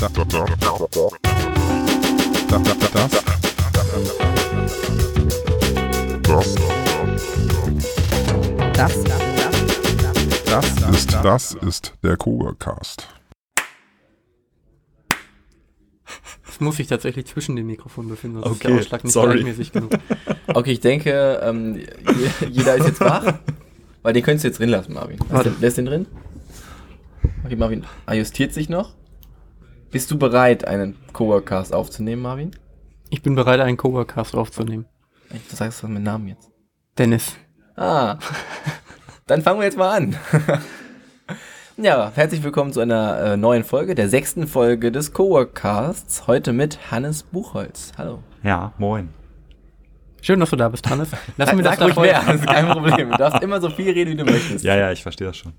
Das, das, das, das, das ist, das ist der Coworkast. Das muss sich tatsächlich zwischen den Mikrofonen befinden, sonst Okay, ist der Ausschlag nicht sorry. gleichmäßig genug. Okay, ich denke, ähm, je- jeder ist jetzt wach. Weil den könntest du jetzt drin lassen, Marvin. Warte. den, lässt den drin? Okay, Marvin adjustiert sich noch. Bist du bereit, einen Coworkast aufzunehmen, Marvin? Ich bin bereit, einen Coworkast aufzunehmen. Ich- Du sagst doch meinen Namen jetzt. Dennis. Ah, dann fangen wir jetzt mal an. ja, herzlich willkommen zu einer äh, neuen Folge, der sechsten Folge des Coworkasts. Heute mit Hannes Buchholz. Hallo. Ja, moin. Schön, dass du da bist, Hannes. Lass mir das ruhig davor- mehr, das ist kein Problem. Du darfst immer so viel reden, wie du möchtest. Ja, ja, ich verstehe das schon.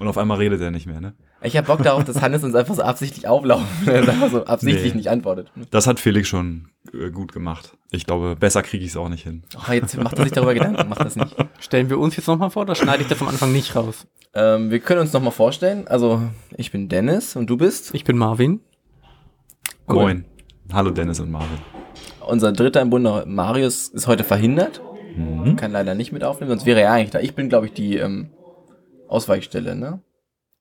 Und auf einmal redet er nicht mehr, ne? Ich hab Bock darauf, dass Hannes uns einfach so absichtlich auflaufen. dass er einfach so absichtlich Nee. nicht antwortet. Das hat Felix schon äh, gut gemacht. Ich glaube, besser kriege ich es auch nicht hin. Oh, jetzt macht er sich darüber Gedanken, macht das nicht. Stellen wir uns jetzt nochmal vor, oder schneide ich das am Anfang nicht raus? Ähm, wir können uns nochmal vorstellen. Also, ich bin Dennis und du bist Ich bin Marvin. Cool. Moin. Hallo Dennis und Marvin. Unser dritter im Bunde, Marius, ist heute verhindert. Mhm. Kann leider nicht mit aufnehmen, sonst wäre er eigentlich da. Ich bin, glaube ich, die ähm, Ausweichstelle, ne?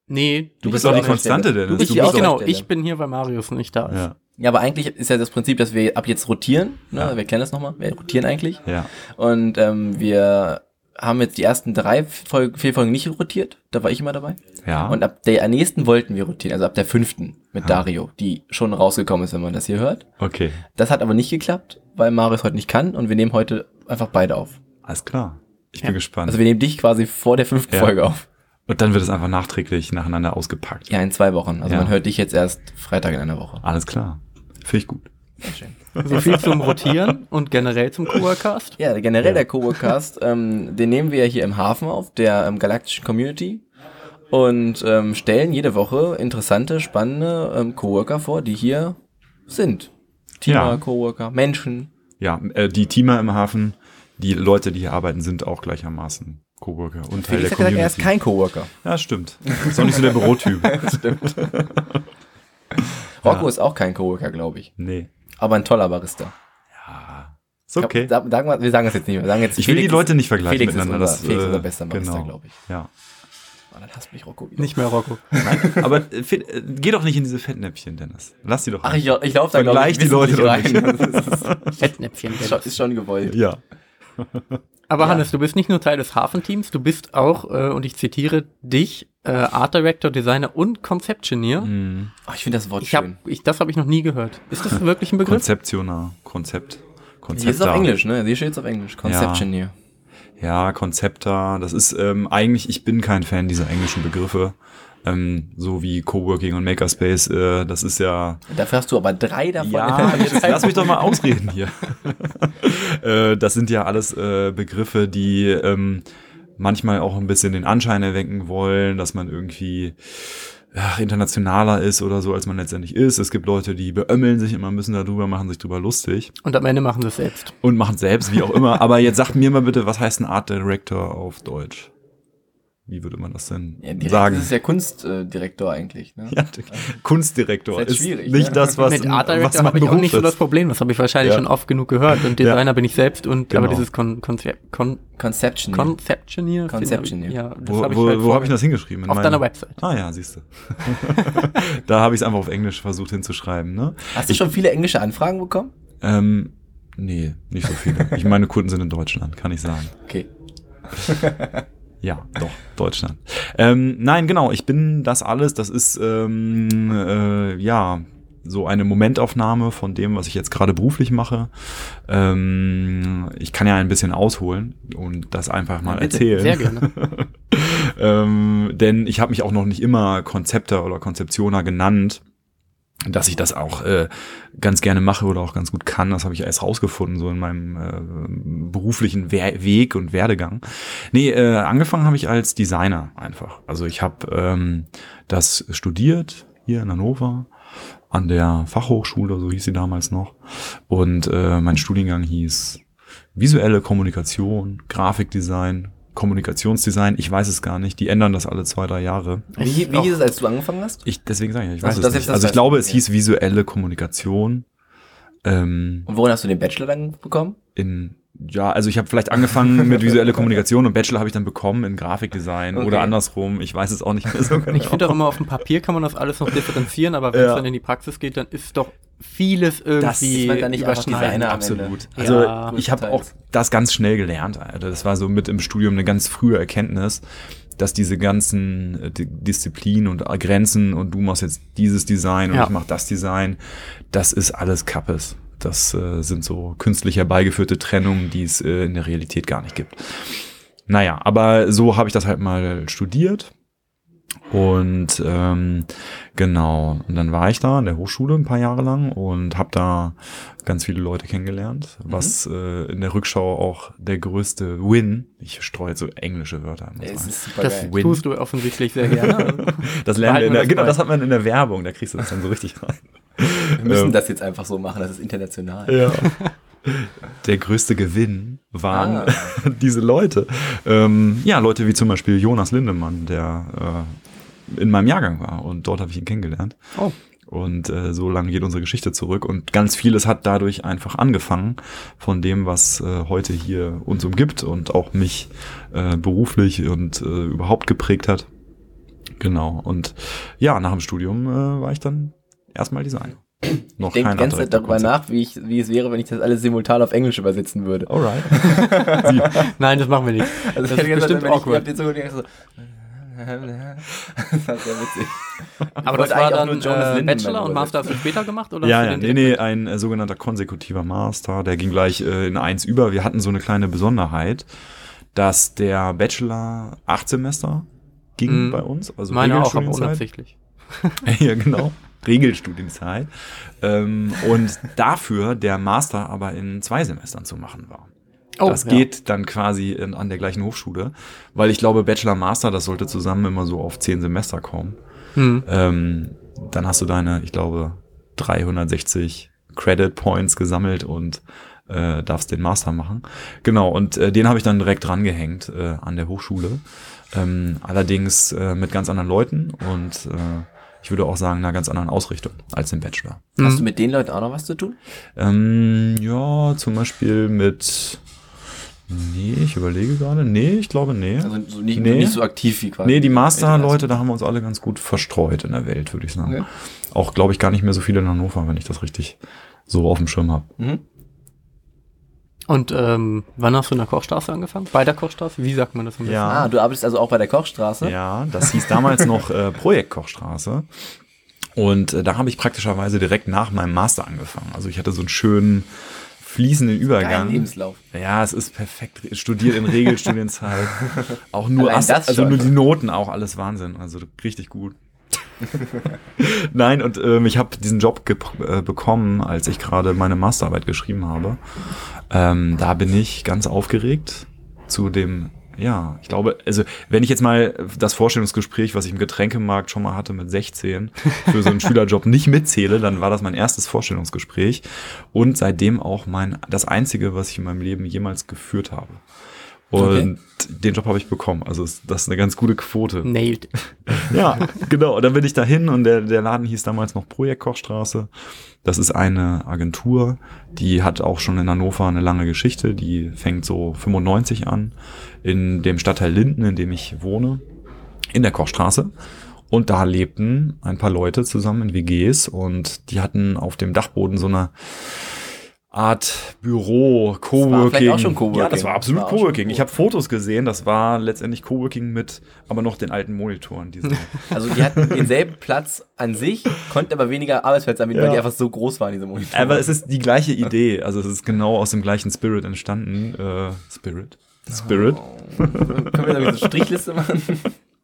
Nee, Du bist bist doch die auch Konstante. Dennis. Du bist genau, ich bin hier, weil Marius nicht da ist. Ja, Ja, aber eigentlich ist ja das Prinzip, dass wir ab jetzt rotieren. Ne? Ja. Wir kennen das nochmal. Wir rotieren eigentlich. ja. Und ähm, wir haben jetzt die ersten drei Folgen, vier Folgen nicht rotiert. Da war ich immer dabei. Ja. Und ab der nächsten wollten wir rotieren, also ab der fünften mit Ah. Dario, die schon rausgekommen ist, wenn man das hier hört. okay. Das hat aber nicht geklappt, weil Marius heute nicht kann und wir nehmen heute einfach beide auf. Alles klar. Ich Ja. bin gespannt. Also wir nehmen dich quasi vor der fünften Ja. Folge auf. und dann wird es einfach nachträglich nacheinander ausgepackt. Ja, in zwei Wochen. Also Ja. man hört dich jetzt erst Freitag in einer Woche. Alles klar. Finde ich gut. Sehr schön. So viel zum Rotieren und generell zum Coworkast. Ja, generell Ja. der Coworkast, ähm, den nehmen wir ja hier im Hafen auf, der ähm, galaktischen Community. Und ähm, stellen jede Woche interessante, spannende ähm, Coworker vor, die hier sind. Teamer, Ja. Coworker, Menschen. Ja, äh, die Teamer im Hafen, die Leute, die hier arbeiten, sind auch gleichermaßen Coworker und Teil Felix der hat gesagt, er ist Community. kein Coworker. ja, stimmt. Ist auch nicht so der Bürotyp. Rocco Ja. ist auch kein Coworker, glaube ich. Nee. Aber ein toller Barista. Ja. Ist okay. Ich glaub, sagen wir, wir sagen das jetzt nicht mehr. Wir sagen jetzt, Ich will die Felix Leute ist- nicht vergleichen Felix miteinander. Ist unser, Felix ist äh, unser bester Barista, genau. glaube ich. Ja. Oh, dann hasst mich Rocco wieder. Nicht mehr Rocco. Aber äh, äh, geh doch nicht in diese Fettnäpfchen, Dennis. Lass die doch. Ach, rein. ich, ich laufe da, glaube Vergleich ich, die Leute rein. Das Fettnäpfchen. ist, schon, ist schon gewollt. Ja. Aber Ja. Hannes, du bist nicht nur Teil des Hafenteams, du bist auch, äh, und ich zitiere dich, äh, Art Director, Designer und Conceptioneer. Mhm. Oh, ich finde das Wort Ich hab, schön. ich, das habe ich noch nie gehört. Ist das wirklich ein Begriff? Konzeptioner. Konzept. Konzepter. Hier ist es auf Englisch, ne? Hier steht es auf Englisch. Conceptioneer. Ja, Konzepter. Das ist ähm, eigentlich, ich bin kein Fan dieser englischen Begriffe. Ähm, so wie Coworking und Makerspace. Äh, das ist ja Dafür hast du aber drei davon. Ja, jetzt lass mich doch mal ausreden hier. äh, das sind ja alles äh, Begriffe, die ähm, manchmal auch ein bisschen den Anschein erwecken wollen, dass man irgendwie ach, internationaler ist oder so, als man letztendlich ist. Es gibt Leute, die beömmeln sich immer ein bisschen darüber, machen sich drüber lustig Und am Ende machen sie es selbst. und machen selbst, wie auch immer. Aber jetzt sagt mir mal bitte, was heißt ein Art Director auf Deutsch? Wie würde man das denn Ja, direkt, sagen? Das ist ja Kunstdirektor eigentlich. Ne? Ja, Kunstdirektor Ist ist, schwierig, nicht ne? das, was, Mit Art was Director habe ich auch nicht so das. Problem. Das habe ich wahrscheinlich Ja. schon oft genug gehört. Und Designer bin ich selbst und aber Genau. dieses Con Konzept Con Conception. Conceptioneer. Conceptioneer. Ja, das Wo, habe ich wo, halt wo habe ich das hingeschrieben? In Auf meinem- deiner Website. Ah ja, siehst du. da habe ich es einfach auf Englisch versucht hinzuschreiben. Ne? Hast du schon viele englische Anfragen bekommen? Ähm, nee, nicht so viele. Ich meine Kunden sind in Deutschland, kann ich sagen. Okay. Ja, doch, Deutschland. Ähm, nein, genau, ich bin das alles. Das ist, ähm, äh, ja, so eine Momentaufnahme von dem, was ich jetzt gerade beruflich mache. Ähm, ich kann ja ein bisschen ausholen und das einfach mal Ja, erzählen. Sehr gerne. ähm, denn ich habe mich auch noch nicht immer Konzepter oder Konzeptioner genannt. Dass ich das auch äh, ganz gerne mache oder auch ganz gut kann, das habe ich erst rausgefunden, so in meinem äh, beruflichen We Weg und Werdegang. Nee, äh, angefangen habe ich als Designer einfach. Also ich habe ähm, das studiert hier in Hannover an der Fachhochschule, so hieß sie damals noch. Und äh, mein Studiengang hieß visuelle Kommunikation, Grafikdesign, Kommunikationsdesign, ich weiß es gar nicht. Die ändern das alle zwei, drei Jahre. Wie, wie hieß es, als du angefangen hast? Ich, deswegen sage ich, ich Also weiß das es nicht. Also ich glaube, es hieß visuelle Kommunikation. Ähm, Und worin hast du den Bachelor dann bekommen? in ja, also ich habe vielleicht angefangen mit visuelle Kommunikation und Bachelor habe ich dann bekommen in Grafikdesign Okay. oder andersrum. Ich weiß es auch nicht mehr so genau. Ich finde auch immer, auf dem Papier kann man das alles noch differenzieren, aber wenn es Ja. dann in die Praxis geht, dann ist doch vieles irgendwie ist man dann nicht am Absolut. Ende. Also Ja. ich habe auch das ganz schnell gelernt. Alter. Das war so mit im Studium eine ganz frühe Erkenntnis, dass diese ganzen äh, Di- Disziplinen und Grenzen und du machst jetzt dieses Design und Ja. ich mach das Design, das ist alles Kappes. Das äh, sind so künstlich herbeigeführte Trennungen, die es äh, in der Realität gar nicht gibt. Naja, aber so habe ich das halt mal studiert. Und ähm, genau, und dann war ich da an der Hochschule ein paar Jahre lang und habe da ganz viele Leute kennengelernt, was äh, in der Rückschau auch der größte Win, ich streue jetzt so englische Wörter an. Das geil. Win. tust du offensichtlich sehr gerne. Das lernen wir in der, das genau, das hat man in der Werbung, da kriegst du das dann so richtig rein. Wir müssen Ähm, das jetzt einfach so machen, das ist international. Ja. Der größte Gewinn waren Ah. diese Leute. Ähm, ja, Leute wie zum Beispiel Jonas Lindemann, der äh, in meinem Jahrgang war und dort habe ich ihn kennengelernt. Oh. Und äh, so lange geht unsere Geschichte zurück und ganz vieles hat dadurch einfach angefangen von dem, was äh, heute hier uns umgibt und auch mich äh, beruflich und äh, überhaupt geprägt hat. Genau. Und ja, nach dem Studium äh, war ich dann erstmal Designer. Noch Ich denke die ganze Zeit darüber nach, wie, ich, wie es wäre, wenn ich das alles simultan auf Englisch übersetzen würde. Alright. Nein, das machen wir nicht. Also das ich ist bestimmt ich, ich awkward. hab den so das war sehr witzig. Aber das war dann äh, Bachelor und. Master du später gemacht? Oder Ja, ja, nee, nee, ein äh, sogenannter konsekutiver Master, der ging gleich äh, in eins über. Wir hatten so eine kleine Besonderheit, dass der Bachelor acht Semester ging Mhm. bei uns, also Meine auch, aber unabsichtlich. ja, genau. Regelstudienzeit. Ähm, und dafür der Master aber in zwei Semestern zu machen war. Oh, das ja. geht dann quasi in, an der gleichen Hochschule, weil ich glaube, Bachelor, Master, das sollte zusammen immer so auf zehn Semester kommen. Hm. Ähm, dann hast du deine, ich glaube, 360 Credit Points gesammelt und äh, darfst den Master machen. Genau, und äh, den habe ich dann direkt drangehängt äh, an der Hochschule. Ähm, allerdings äh, mit ganz anderen Leuten und äh, ich würde auch sagen, einer ganz anderen Ausrichtung als im Bachelor. Hast du mit den Leuten auch noch was zu tun? Ähm, ja, zum Beispiel mit. Nee, ich überlege gerade. Nee, ich glaube, nee. Also so nicht, Nee. nicht so aktiv wie quasi. Nee, die Master-Leute, da haben wir uns alle ganz gut verstreut in der Welt, würde ich sagen. Okay. Auch, glaube ich, gar nicht mehr so viele in Hannover, wenn ich das richtig so auf dem Schirm habe. Mhm. Und ähm, wann hast du in der Kochstraße angefangen? Bei der Kochstraße? Wie sagt man das? Ja. Ah, du arbeitest also auch bei der Kochstraße? Ja, das hieß damals noch äh, Projektkochstraße. Und äh, da habe ich praktischerweise direkt nach meinem Master angefangen. Also ich hatte so einen schönen fließenden Übergang. Lebenslauf. Ja, es ist perfekt. Studiert in Regelstudienzeit. Auch nur, das also nur die Noten auch, alles Wahnsinn. Also richtig gut. Nein, und ähm, ich habe diesen Job äh, bekommen, als ich gerade meine Masterarbeit geschrieben habe. Ähm, da bin ich ganz aufgeregt zu dem, ja, ich glaube, also wenn ich jetzt mal das Vorstellungsgespräch, was ich im Getränkemarkt schon mal hatte mit 16, für so einen Schülerjob nicht mitzähle, dann war das mein erstes Vorstellungsgespräch und seitdem auch mein das einzige, was ich in meinem Leben jemals geführt habe. Und Okay. den Job habe ich bekommen. Also es- das ist eine ganz gute Quote. Nailed. Ja, genau. Und dann bin ich dahin und der, der Laden hieß damals noch Projekt Kochstraße. Das ist eine Agentur, die hat auch schon in Hannover eine lange Geschichte. Die fängt so 95 an in dem Stadtteil Linden, in dem ich wohne, in der Kochstraße. Und da lebten ein paar Leute zusammen in WGs und die hatten auf dem Dachboden so eine Art Büro, Coworking. auch schon Coworking. Ja, das war absolut Das war Coworking. Ich habe Fotos gesehen, das war letztendlich Coworking mit aber noch den alten Monitoren. Diese Also die hatten denselben Platz an sich, konnten aber weniger Arbeitsplätze anbieten, weil Ja. die einfach so groß waren, diese Monitore. aber es ist die gleiche Idee. Also es ist genau aus dem gleichen Spirit entstanden. Äh, Spirit? Spirit? Können wir da so eine Strichliste machen?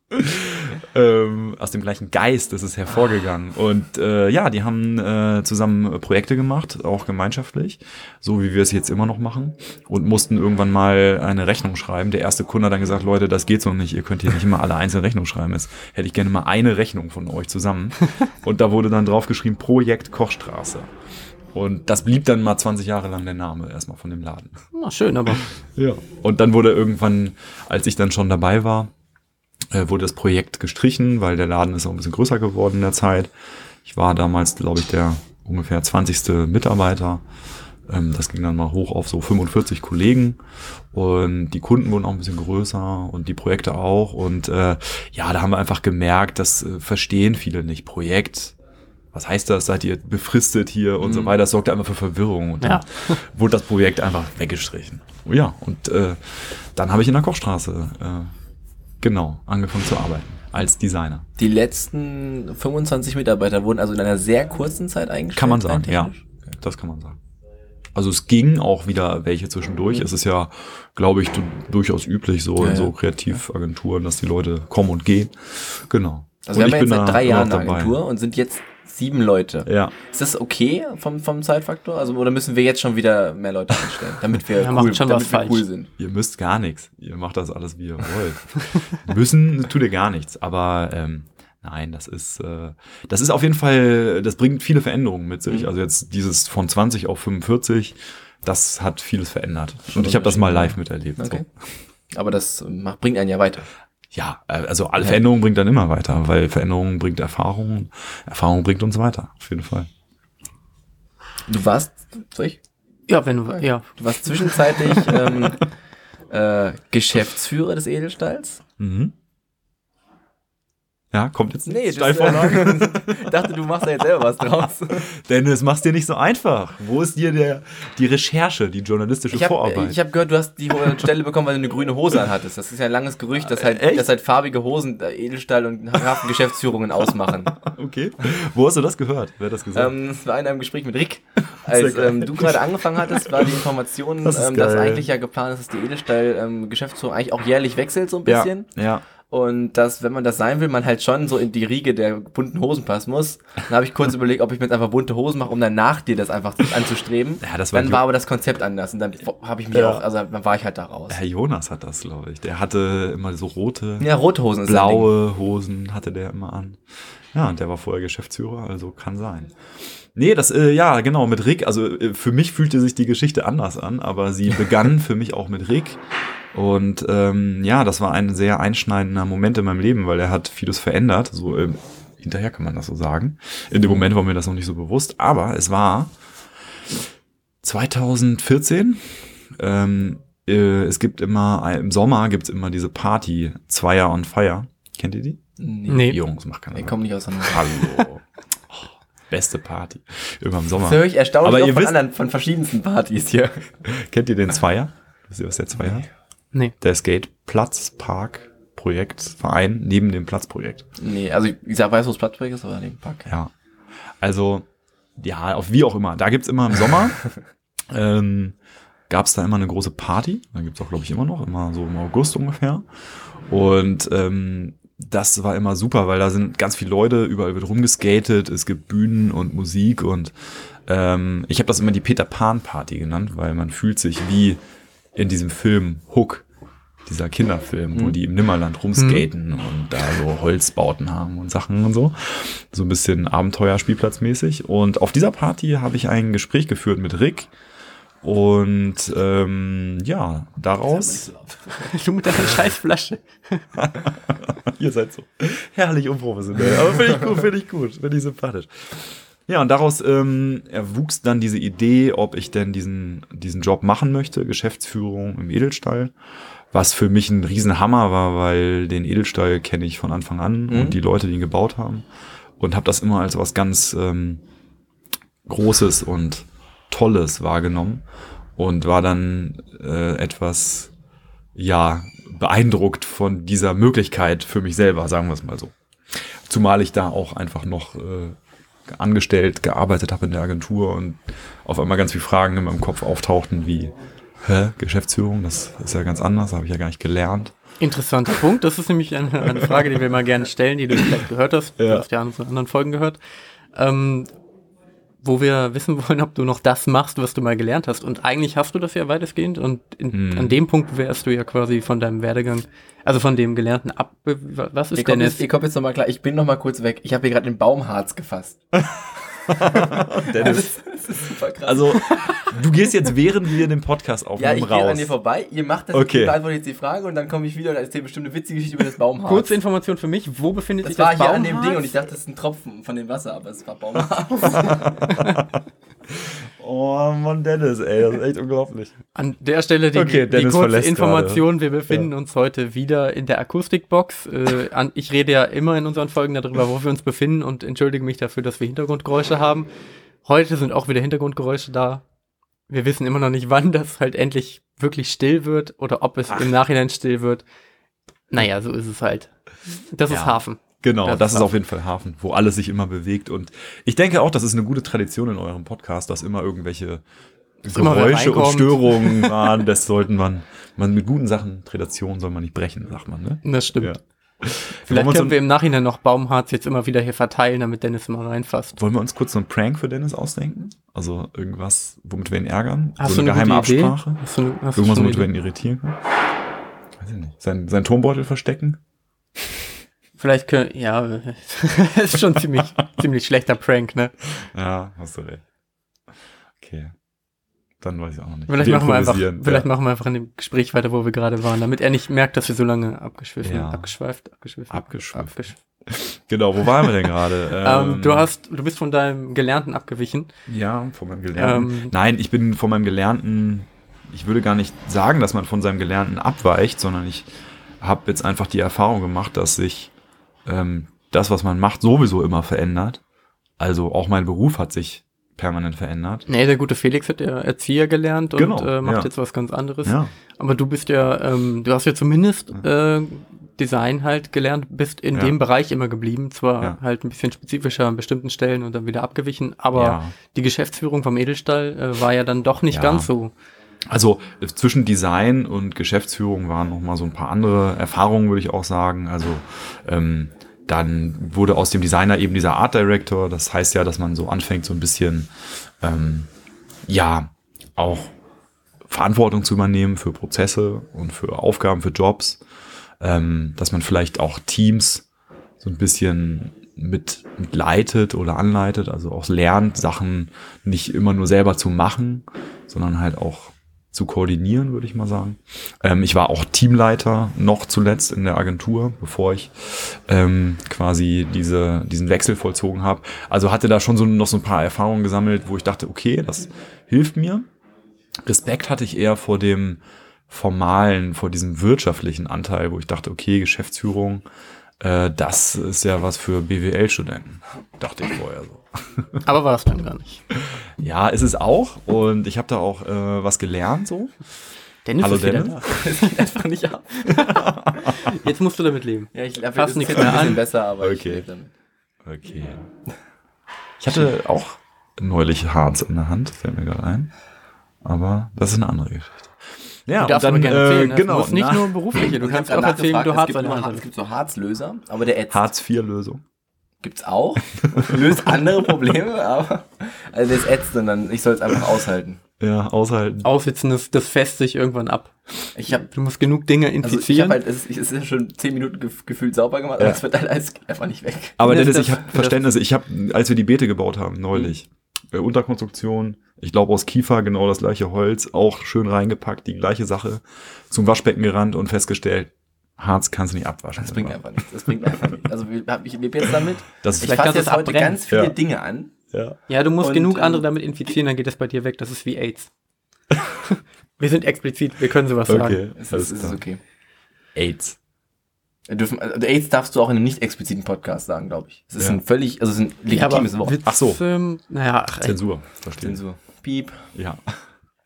ähm, aus dem gleichen Geist ist es hervorgegangen. Und äh, ja, die haben äh, zusammen Projekte gemacht, auch gemeinschaftlich, so wie wir es jetzt immer noch machen. Und mussten irgendwann mal eine Rechnung schreiben. Der erste Kunde hat dann gesagt, Leute, das geht so nicht, ihr könnt hier nicht immer alle einzelne Rechnung schreiben. Jetzt hätte ich gerne mal eine Rechnung von euch zusammen. Und da wurde dann drauf geschrieben, Projekt Kochstraße. Und das blieb dann mal 20 Jahre lang der Name erstmal von dem Laden. Na, schön, aber Ja. Und dann wurde irgendwann, als ich dann schon dabei war, äh, wurde das Projekt gestrichen, weil der Laden ist auch ein bisschen größer geworden in der Zeit. Ich war damals, glaube ich, der ungefähr 20. Mitarbeiter. Ähm, das ging dann mal hoch auf so 45 Kollegen und die Kunden wurden auch ein bisschen größer und die Projekte auch. Und äh, ja, da haben wir einfach gemerkt, das äh, verstehen viele nicht. Projekt, was heißt das? Seid ihr befristet hier und so weiter? Das sorgte einfach für Verwirrung und dann Ja. wurde das Projekt einfach weggestrichen. Ja, und äh, dann habe ich in der Kochstraße äh, genau angefangen zu arbeiten als Designer. Die letzten 25 Mitarbeiter wurden also in einer sehr kurzen Zeit eingestellt. Kann man sagen, ja. Das kann man sagen. Also es ging auch wieder welche zwischendurch. Es ist ja, glaube ich, du, durchaus üblich so Ja, in so. Kreativagenturen, dass die Leute kommen und gehen. Genau. Also wir haben ja jetzt seit drei Jahren eine Agentur und sind jetzt sieben Leute. Ja. Ist das okay vom, vom Zeitfaktor? Also, oder müssen wir jetzt schon wieder mehr Leute einstellen, damit wir, Ja, cool, macht schon damit was wir falsch. cool sind? Ihr müsst gar nichts. Ihr macht das alles, wie ihr wollt. Müssen tut ihr gar nichts. Aber ähm, nein, das ist, äh, das ist auf jeden Fall, das bringt viele Veränderungen mit sich. Mhm. Also jetzt dieses von 20 auf 45, das hat vieles verändert. Schon Und ich habe das mal live miterlebt. Okay. So. Aber das macht, bringt einen ja weiter. Ja, äh, also alle Veränderungen bringt dann immer weiter, weil Veränderungen bringt Erfahrung, Erfahrung bringt uns weiter, auf jeden Fall. Du warst, soll ich? ja, wenn du, ja. Du warst zwischenzeitlich ähm, äh, Geschäftsführer des Edelstalls. Mhm. Ja, kommt jetzt Nee, das, Steilvorlage. äh, dachte, du machst da jetzt selber was draus. Dennis, mach's dir nicht so einfach. Wo ist dir der, die Recherche, die journalistische Ich habe Vorarbeit? ich hab gehört, du hast die äh, Stelle bekommen, weil du eine grüne Hose anhattest. Das ist ja ein langes Gerücht, dass halt, Echt? dass halt farbige Hosen äh, Edelstahl und Hafengeschäftsführungen ausmachen. okay. Wo hast du das gehört? Wer hat das gesagt? ähm, es war in einem Gespräch mit Rick. Als ähm, du gerade angefangen hattest, war die Information, Das ähm, dass eigentlich ja geplant ist, dass die Edelstahl-Geschäftsführung eigentlich auch jährlich wechselt so ein bisschen. Ja, ja. Und dass, wenn man das sein will, man halt schon so in die Riege der bunten Hosen passen muss. Dann habe ich kurz überlegt, ob ich mir jetzt einfach bunte Hosen mache, um dann nach dir das einfach anzustreben. Ja, das war dann war aber das Konzept anders und dann habe ich mich Ja. auch, also dann war ich halt da raus. Herr Jonas hat das, glaube ich. Der hatte immer so rote, Ja, rote Hosen blaue Hosen hatte der immer an. Ja, und der war vorher Geschäftsführer, also kann sein. Nee, das, äh, ja, genau, mit Rick. Also äh, für mich fühlte sich die Geschichte anders an, aber sie begann für mich auch mit Rick. Und ähm, ja, das war ein sehr einschneidender Moment in meinem Leben, weil er hat vieles verändert. So ähm, hinterher kann man das so sagen. In dem Moment war mir das noch nicht so bewusst, aber es war 2014. Ähm, äh, es gibt immer, im Sommer gibt's immer diese Party, Zweier on Fire. Kennt ihr die? Nee. Nee. Jungs, macht keiner. Ich komme nicht auseinander. Hallo. Beste Party. Immer im Sommer. Das höre ich erstaunlich Aber ihr von wisst- anderen, von verschiedensten Partys hier. Kennt ihr den Zweier? Wisst ihr, was der Zweier? Nee. Der Skateplatz, Park, Projekt, Verein neben dem Platzprojekt. Nee, also ich, ich sag, weiß, wo das Platzprojekt ist, aber den Pack. Ja. Also, ja, auf wie auch immer. Da gibt's immer im Sommer, ähm, gab's da immer eine große Party. Da gibt's auch, glaube ich, immer noch, immer so im August ungefähr. Und ähm, das war immer super, weil da sind ganz viele Leute, überall wird rumgeskatet, es gibt Bühnen und Musik und ähm, ich habe das immer die Peter Pan Party genannt, weil man fühlt sich wie in diesem Film Hook, dieser Kinderfilm, wo die im Nimmerland rumskaten und da so Holzbauten haben und Sachen und so. So ein bisschen Abenteuerspielplatzmäßig. Und auf dieser Party habe ich ein Gespräch geführt mit Rick. Und ähm, ja, daraus. Du mit deiner Scheißflasche. Ihr seid so herrlich unprofessionell. Aber finde ich gut, finde ich gut, finde ich sympathisch. Ja, und daraus ähm, erwuchs dann diese Idee, ob ich denn diesen, diesen Job machen möchte, Geschäftsführung im Edelstall. Was für mich ein Riesenhammer war, weil den Edelstall kenne ich von Anfang an Mhm. und die Leute, die ihn gebaut haben. Und habe das immer als was ganz ähm, Großes und Tolles wahrgenommen. Und war dann äh, etwas, ja, beeindruckt von dieser Möglichkeit für mich selber, sagen wir es mal so. Zumal ich da auch einfach noch äh, angestellt, gearbeitet habe in der Agentur und auf einmal ganz viele Fragen in meinem Kopf auftauchten wie, hä, Geschäftsführung, das ist ja ganz anders, habe ich ja gar nicht gelernt. Interessanter Punkt. Das ist nämlich eine, eine Frage, die wir mal gerne stellen, die du vielleicht gehört hast. Du Ja. hast ja unsere anderen Folgen gehört. Ähm, wo wir wissen wollen, ob du noch das machst, was du mal gelernt hast. Und eigentlich hast du das ja weitestgehend. Und in, Hm. an dem Punkt wärst du ja quasi von deinem Werdegang, also von dem Gelernten ab. Was ist Ich denn komme jetzt, ich komm jetzt nochmal klar, ich bin nochmal kurz weg. Ich habe hier gerade den Baumharz gefasst. Dennis, Das ist super krass. also du gehst jetzt während wir den Podcast ja, aufnehmen ich gehe an raus. dir vorbei, ihr macht das, Okay. ich beantworte jetzt die Frage und dann komme ich wieder und erzähle bestimmt eine witzige Geschichte über das Baumharz. Kurze Information für mich, wo befindet das sich war das hier Baumharz? an dem Ding und ich dachte, das ist ein Tropfen von dem Wasser, aber es war Baumharz. Oh Mann, Dennis, ey, das ist echt unglaublich. An der Stelle die, Okay, die kurze Information, wir befinden uns heute wieder in der Akustikbox. Äh, an, ich rede ja immer in unseren Folgen darüber, wo wir uns befinden und entschuldige mich dafür, dass wir Hintergrundgeräusche haben. Heute sind auch wieder Hintergrundgeräusche da. Wir wissen immer noch nicht, wann das halt endlich wirklich still wird oder ob es im Nachhinein still wird. Naja, so ist es halt. Das ist Ja. Hafen. Genau, Das das, ist auf jeden Fall Hafen, wo alles sich immer bewegt. Und ich denke auch, das ist eine gute Tradition in eurem Podcast, dass immer irgendwelche Geräusche und. Störungen waren. Das sollten man, man mit guten Sachen, Tradition soll man nicht brechen, sagt man, ne? Das stimmt. Ja. Vielleicht wir können wir im Nachhinein noch Baumharz jetzt immer wieder hier verteilen, damit Dennis immer reinfasst. Wollen wir uns kurz so einen Prank für Dennis ausdenken? Also irgendwas, womit wir ihn ärgern? Hast so eine eine geheime gute Idee? Absprache? Hast du, hast Irgendwas, womit wir ihn irritieren können? Weiß ich nicht. Sein, sein Turmbeutel verstecken? Vielleicht können, ja, das ist schon ziemlich, ziemlich schlechter Prank, ne? Ja, hast du recht. Okay. Dann weiß ich auch noch nicht. Vielleicht machen wir einfach, vielleicht ja. machen wir einfach in dem Gespräch weiter, wo wir gerade waren, damit er nicht merkt, dass wir so lange abgeschwiffen, Ja. abgeschweift, abgeschwiffen, Abgeschwiffen. abgesch- Genau, wo waren wir denn gerade? Ähm, du hast, du bist von deinem Gelernten abgewichen. Ja, von meinem Gelernten. Ähm, Nein, ich bin von meinem Gelernten, ich würde gar nicht sagen, dass man von seinem Gelernten abweicht, sondern ich habe jetzt einfach die Erfahrung gemacht, dass sich ähm, das, was man macht, sowieso immer verändert. Also auch mein Beruf hat sich permanent verändert. Nee, der gute Felix hat ja Erzieher gelernt und Genau, äh, macht ja. jetzt was ganz anderes. Ja, Aber du bist ja, ähm, du hast ja zumindest äh, Design halt gelernt, bist in Ja. dem Bereich immer geblieben, zwar halt ein bisschen spezifischer an bestimmten Stellen und dann wieder abgewichen, aber die Geschäftsführung vom Edelstall äh, war ja dann doch nicht ganz so. Also äh, zwischen Design und Geschäftsführung waren noch mal so ein paar andere Erfahrungen, würde ich auch sagen. Also ähm, dann wurde aus dem Designer eben dieser Art Director. Das heißt ja, dass man so anfängt, so ein bisschen ähm, ja auch Verantwortung zu übernehmen für Prozesse und für Aufgaben, für Jobs. Ähm, dass man vielleicht auch Teams so ein bisschen mit, mit leitet oder anleitet, also auch lernt, Sachen nicht immer nur selber zu machen, sondern halt auch zu koordinieren, würde ich mal sagen. Ähm, ich war auch Teamleiter noch zuletzt in der Agentur, bevor ich ähm, quasi diese, diesen Wechsel vollzogen habe. Also hatte da schon so noch so ein paar Erfahrungen gesammelt, wo ich dachte, okay, das hilft mir. Respekt hatte ich eher vor dem formalen, vor diesem wirtschaftlichen Anteil, wo ich dachte, okay, Geschäftsführung, äh, das ist ja was für BWL-Studenten, dachte ich vorher so. Aber war es dann gar nicht. Ja, ist es auch und ich habe da auch äh, was gelernt so. Dennis Hallo, ist wieder Dennis. da. Das geht einfach nicht ab. Jetzt musst du damit leben. Ja, ich glaube, Fass das nichts mehr an. besser, aber ich Okay. lebe damit. Okay. Ich hatte auch neulich Harz in der Hand, fällt mir gerade ein. Aber das ist eine andere Geschichte. Ja, Du darfst aber gerne erzählen. ne? genau, du musst nicht nur berufliche, du Ich kannst auch erzählen, du es Harz gibt an der Hand Es hast. gibt so Harzlöser, aber der ätzt. Hartz-IV-Lösung. Gibt's auch. Löst andere Probleme, aber also das ätzt und dann, ich soll es einfach aushalten. Ja, aushalten. Aussitzen, das, das fässt sich irgendwann ab. Ich habe Du musst genug Dinge also ich infizieren. habe halt, es ist, es ist ja schon zehn Minuten gef gefühlt sauber gemacht, aber Ja. es wird halt alles einfach nicht weg. Aber Das- Dennis, ich habe Verständnis. Ich habe, als wir die Beete gebaut haben, neulich, äh, Unterkonstruktion, ich glaube aus Kiefer, genau das gleiche Holz, auch schön reingepackt, die gleiche Sache, zum Waschbecken gerannt und festgestellt, Harz kannst du nicht abwaschen. Das bringt einfach nichts. Das bringt einfach nichts. Also wir- hab- ich lebe jetzt damit. Das Ich ist, Vielleicht fasse kannst du jetzt heute ganz viele Ja. Dinge an. ja. ja, du musst Und, genug andere damit infizieren, dann geht das bei dir weg. Das ist wie AIDS. wir sind explizit, wir können sowas sagen. Okay, Es ist, es klar. ist okay. AIDS. Dürfen, also AIDS darfst du auch in einem nicht expliziten Podcast sagen, glaube ich. Es ist Ja. ein völlig, also es ist ein Ja, legitimes Wort. Witz, Ach so. Ähm, naja, ach. Zensur. Verstehe. Zensur. Piep. Ja.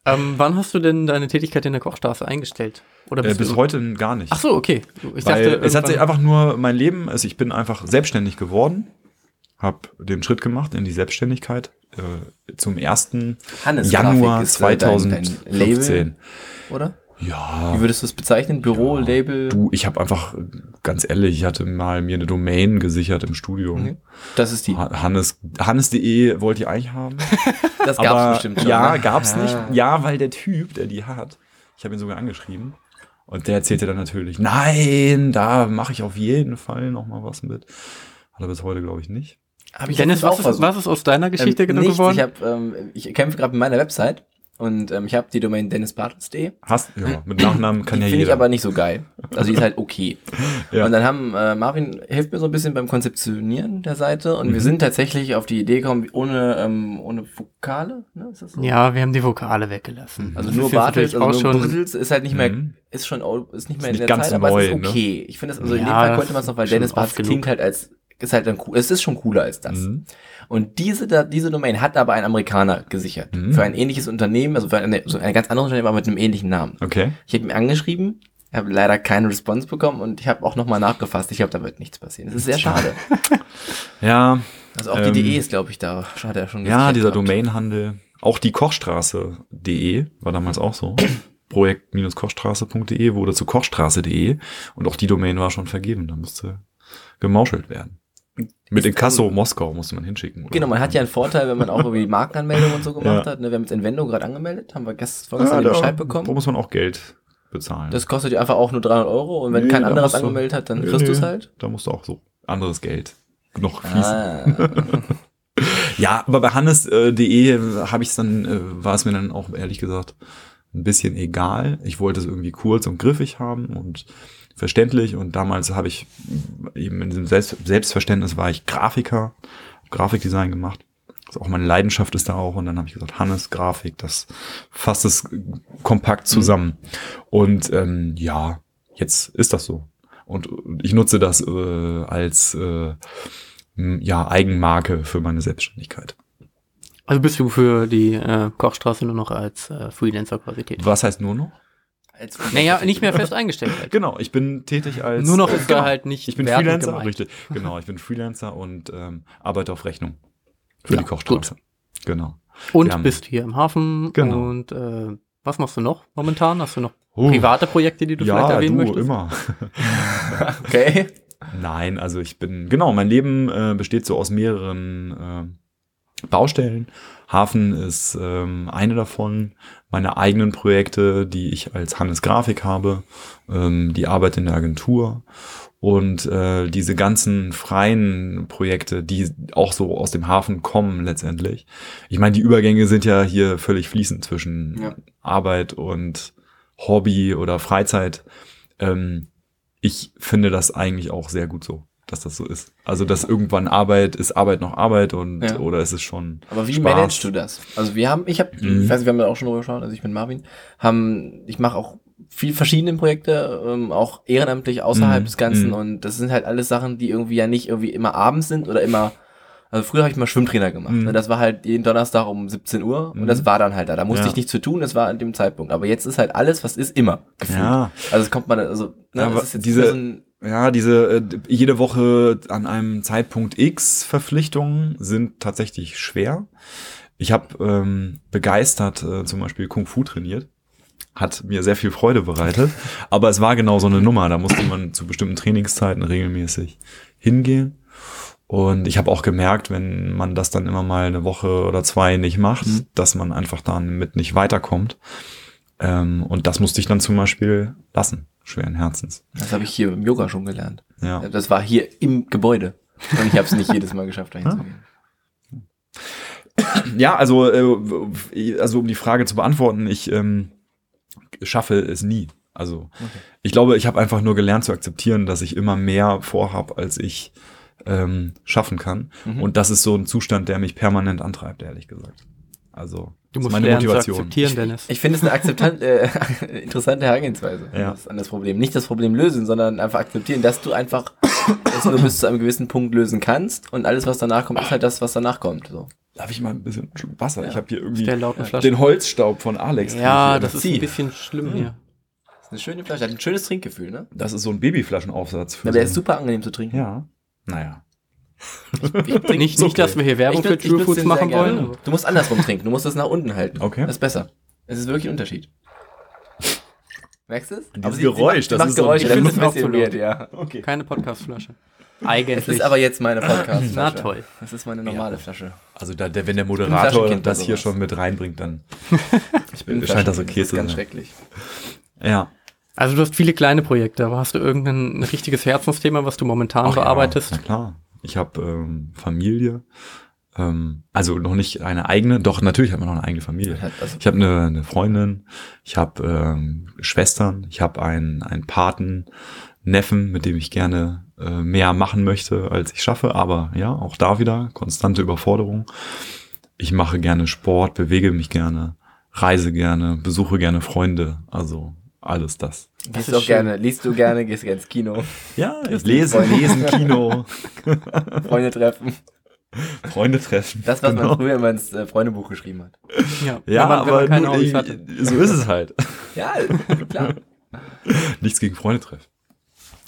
Ähm, wann hast du denn deine Tätigkeit in der Kochstraße eingestellt? Oder Äh, bis heute gar nicht. Ach so, okay. Ich Weil dachte, es hat sich einfach nur mein Leben, also ich bin einfach selbstständig geworden, habe den Schritt gemacht in die Selbstständigkeit äh, zum 1. Hannes Januar Grafik ist, äh, dein- dein 2015. Oder? Ja, Wie würdest du es bezeichnen? Büro, Label? du, ich habe einfach, ganz ehrlich, ich hatte mal mir eine Domain gesichert im Studium. Okay. Das ist die. Ha- Hannes, Hannes.de wollte ich eigentlich haben. Das aber gab's bestimmt schon. Ja, ne? gab's Ah. nicht. Ja, weil der Typ, der die hat, ich habe ihn sogar angeschrieben. Und der erzählte dann natürlich, nein, da mache ich auf jeden Fall noch mal was mit. Hat er bis heute, glaube ich, nicht. Ich Dennis, was ist, was ist aus deiner Geschichte ähm, genau nichts. geworden? Ich, hab, ähm, ich kämpfe gerade mit meiner Website und ähm, ich habe die Domain dennisbartels.de. Hast, ja, mit Nachnamen kann Die ja finde ich jeder. aber nicht so geil. Also die ist halt okay. Ja. Und dann haben äh, Marvin hilft mir so ein bisschen beim Konzeptionieren der Seite und Mhm. wir sind tatsächlich auf die Idee gekommen, ohne ähm, ohne Vokale, ne? Ist das so? ja, wir haben die Vokale weggelassen. Also Das nur Bartels, also nur auch schon- Brittels ist halt nicht mehr, Mhm. ist schon ist nicht mehr Ist in nicht der ganz Zeit, aber neu, es ist ne? okay. Ich finde das, also in dem Ja, Fall konnte man es noch, weil schon Dennis Bartels klingt halt als ist halt dann cool. Es ist schon cooler als das. Mhm. Und diese, da, diese Domain hat aber ein Amerikaner gesichert. Mhm. Für ein ähnliches Unternehmen, also für eine, so ein ganz anderes Unternehmen, aber mit einem ähnlichen Namen. Okay. Ich habe ihn angeschrieben, habe leider keine Response bekommen und ich habe auch nochmal nachgefasst. Ich glaube, da wird nichts passieren. Das ist sehr schade. Ja, Also auch Ähm, die DE ist, glaube ich, da. Hat er schon ja, dieser gehabt. Domainhandel. Auch die Kochstraße.de war damals auch so. Projekt-kochstraße.de wurde zu kochstraße.de und auch die Domain war schon vergeben. Da musste gemauschelt werden. Mit Inkasso Moskau musste man hinschicken. oder? Genau, man hat ja einen Vorteil, wenn man auch irgendwie Markenanmeldung und so gemacht Ja. hat. Ne? Wir haben jetzt Invendo gerade angemeldet, haben wir gest ah, vorgestern da, Bescheid Da bekommen. muss man auch Geld bezahlen. Das kostet dir einfach auch nur 300 Euro und wenn Nee, kein da anderes du- angemeldet hat, dann Nee, kriegst du es halt. Da musst du auch so anderes Geld noch fließen. Ah. Ja, aber bei hannes.de habe ich es dann, äh, war es mir dann auch ehrlich gesagt ein bisschen egal. Ich wollte es irgendwie kurz und griffig haben und verständlich. Und damals habe ich eben in diesem Selbst Selbstverständnis war ich Grafiker, Grafikdesign gemacht. Also auch meine Leidenschaft ist da auch. Und dann habe ich gesagt, Hannes Grafik, das fasst es kompakt zusammen. Und ähm, ja, jetzt ist das so. Und ich nutze das äh, als äh, ja, Eigenmarke für meine Selbstständigkeit. Also bist du für die äh, Kochstraße nur noch als äh, Freelancer quasi tätig? Was heißt nur noch? Also Naja, nicht mehr fest eingestellt. Halt. Genau, ich bin tätig als. Nur noch äh, ist da halt nicht Ich bin Freelancer, gemeint. richtig. Genau, ich bin Freelancer und ähm, arbeite auf Rechnung für Ja, die Kochstraße. Genau. Und haben- bist hier im Hafen. Genau. Und äh, was machst du noch momentan? Hast du noch Oh, private Projekte, die du vielleicht ja, erwähnen du, möchtest? immer. Okay. Nein, also ich bin, genau, mein Leben äh, besteht so aus mehreren äh, Baustellen. Hafen ist ähm, eine davon. Meine eigenen Projekte, die ich als Hannes Grafik habe, ähm, die Arbeit in der Agentur und äh, diese ganzen freien Projekte, die auch so aus dem Hafen kommen letztendlich. Ich meine, die Übergänge sind ja hier völlig fließend zwischen Ja. Arbeit und Hobby oder Freizeit. Ähm, ich finde das eigentlich auch sehr gut so, dass das so ist. Also, dass irgendwann Arbeit ist Arbeit noch Arbeit und Ja. oder ist es schon. Aber wie Spaß? managst du das? Also wir haben, ich habe, Mhm. ich weiß nicht, wir haben da auch schon drüber geschaut, also ich bin Marvin, haben, ich mache auch viel verschiedene Projekte, ähm, auch ehrenamtlich außerhalb Mhm. des Ganzen Mhm. und das sind halt alles Sachen, die irgendwie ja nicht irgendwie immer abends sind oder immer, also früher habe ich mal Schwimmtrainer gemacht, Mhm. ne? das war halt jeden Donnerstag um 17 Uhr und Mhm. das war dann halt da, da musste Ja. ich nichts zu tun, das war an dem Zeitpunkt, aber jetzt ist halt alles, was ist, immer gefühlt. Ja, Also es kommt man, also, ne, Aber ist jetzt diese- ja, diese äh, jede Woche an einem Zeitpunkt X Verpflichtungen sind tatsächlich schwer. Ich habe ähm, begeistert äh, zum Beispiel Kung Fu trainiert. Hat mir sehr viel Freude bereitet. aber es war genau so eine Nummer. Da musste man zu bestimmten Trainingszeiten regelmäßig hingehen. Und ich habe auch gemerkt, wenn man das dann immer mal eine Woche oder zwei nicht macht, Mhm. dass man einfach dann mit nicht weiterkommt. Ähm, und das musste ich dann zum Beispiel lassen, schweren Herzens. das habe ich hier im Yoga schon gelernt. Ja. Das war hier im Gebäude und ich habe es nicht jedes Mal geschafft, dahin zu gehen. Ja, also, äh, also um die Frage zu beantworten, ich ähm, schaffe es nie. Also ich glaube, ich habe einfach nur gelernt zu akzeptieren, dass ich immer mehr vorhab, als ich ähm, schaffen kann. Mhm. Und das ist so ein Zustand, der mich permanent antreibt, ehrlich gesagt. Also Du musst meine lernen zu Motivation. akzeptieren, Dennis. Ich finde es eine akzeptant, äh, interessante Herangehensweise Ja. an das- Problem. Nicht das Problem lösen, sondern einfach akzeptieren, dass du einfach es nur bis zu einem gewissen Punkt lösen kannst und alles, was danach kommt, ist halt das, was danach kommt. So. Darf ich mal ein bisschen Wasser? Ja. Ich habe hier irgendwie Der den Holzstaub von Alex. Ja, das ist ein bisschen schlimm hier. Das ist eine schöne Flasche, hat ein schönes Trinkgefühl, ne? das ist so ein Babyflaschenaufsatz. Für Ja, der so ist super angenehm zu trinken. Ja. Naja. Nicht, So nicht, dass wir hier Werbung für nutz- True nutz Foods machen gerne. wollen. Du musst andersrum trinken, du musst das nach unten halten. Okay. Das ist besser. Es ist wirklich ein Unterschied. Merkst du es? Dieses Aber sie- Geräusch, sie das macht ist so- Geräusche, Ich das finde ist es ein auch bisschen zu weird, laut. ja. Okay. Keine Podcastflasche. Es Eigentlich. ist aber jetzt meine Podcast. Na toll. Das ist meine normale Flasche. Also da, der, wenn der ein Moderator das hier schon mit reinbringt, dann Ich bin ein scheint das okay ist zu ganz sein. schrecklich. Ja. Also du hast viele kleine Projekte, aber hast du irgendein richtiges Herzensthema, was du momentan Ach ja, bearbeitest? na klar. Ich habe ähm, Familie. Ähm, also noch nicht eine eigene, doch natürlich hat man noch eine eigene Familie. Ich habe eine, eine Freundin, ich habe ähm, Schwestern, ich habe einen, einen Paten, Neffen, mit dem ich gerne äh, mehr machen möchte, als ich schaffe. Aber ja, auch da wieder konstante Überforderung. Ich mache gerne Sport, bewege mich gerne, reise gerne, besuche gerne Freunde. Also alles das. Gehst auch schön. gerne, liest du gerne, gehst gerne ins Kino, Ja, Das lesen, Freunde. lesen, Kino, Freunde treffen. Freunde treffen. Das, was Genau. man früher immer ins äh, Freundebuch geschrieben hat. Ja, Ja, man, aber Hobbys ich, hatte. so ist es halt. Ja, klar. Nichts gegen Freunde treffen.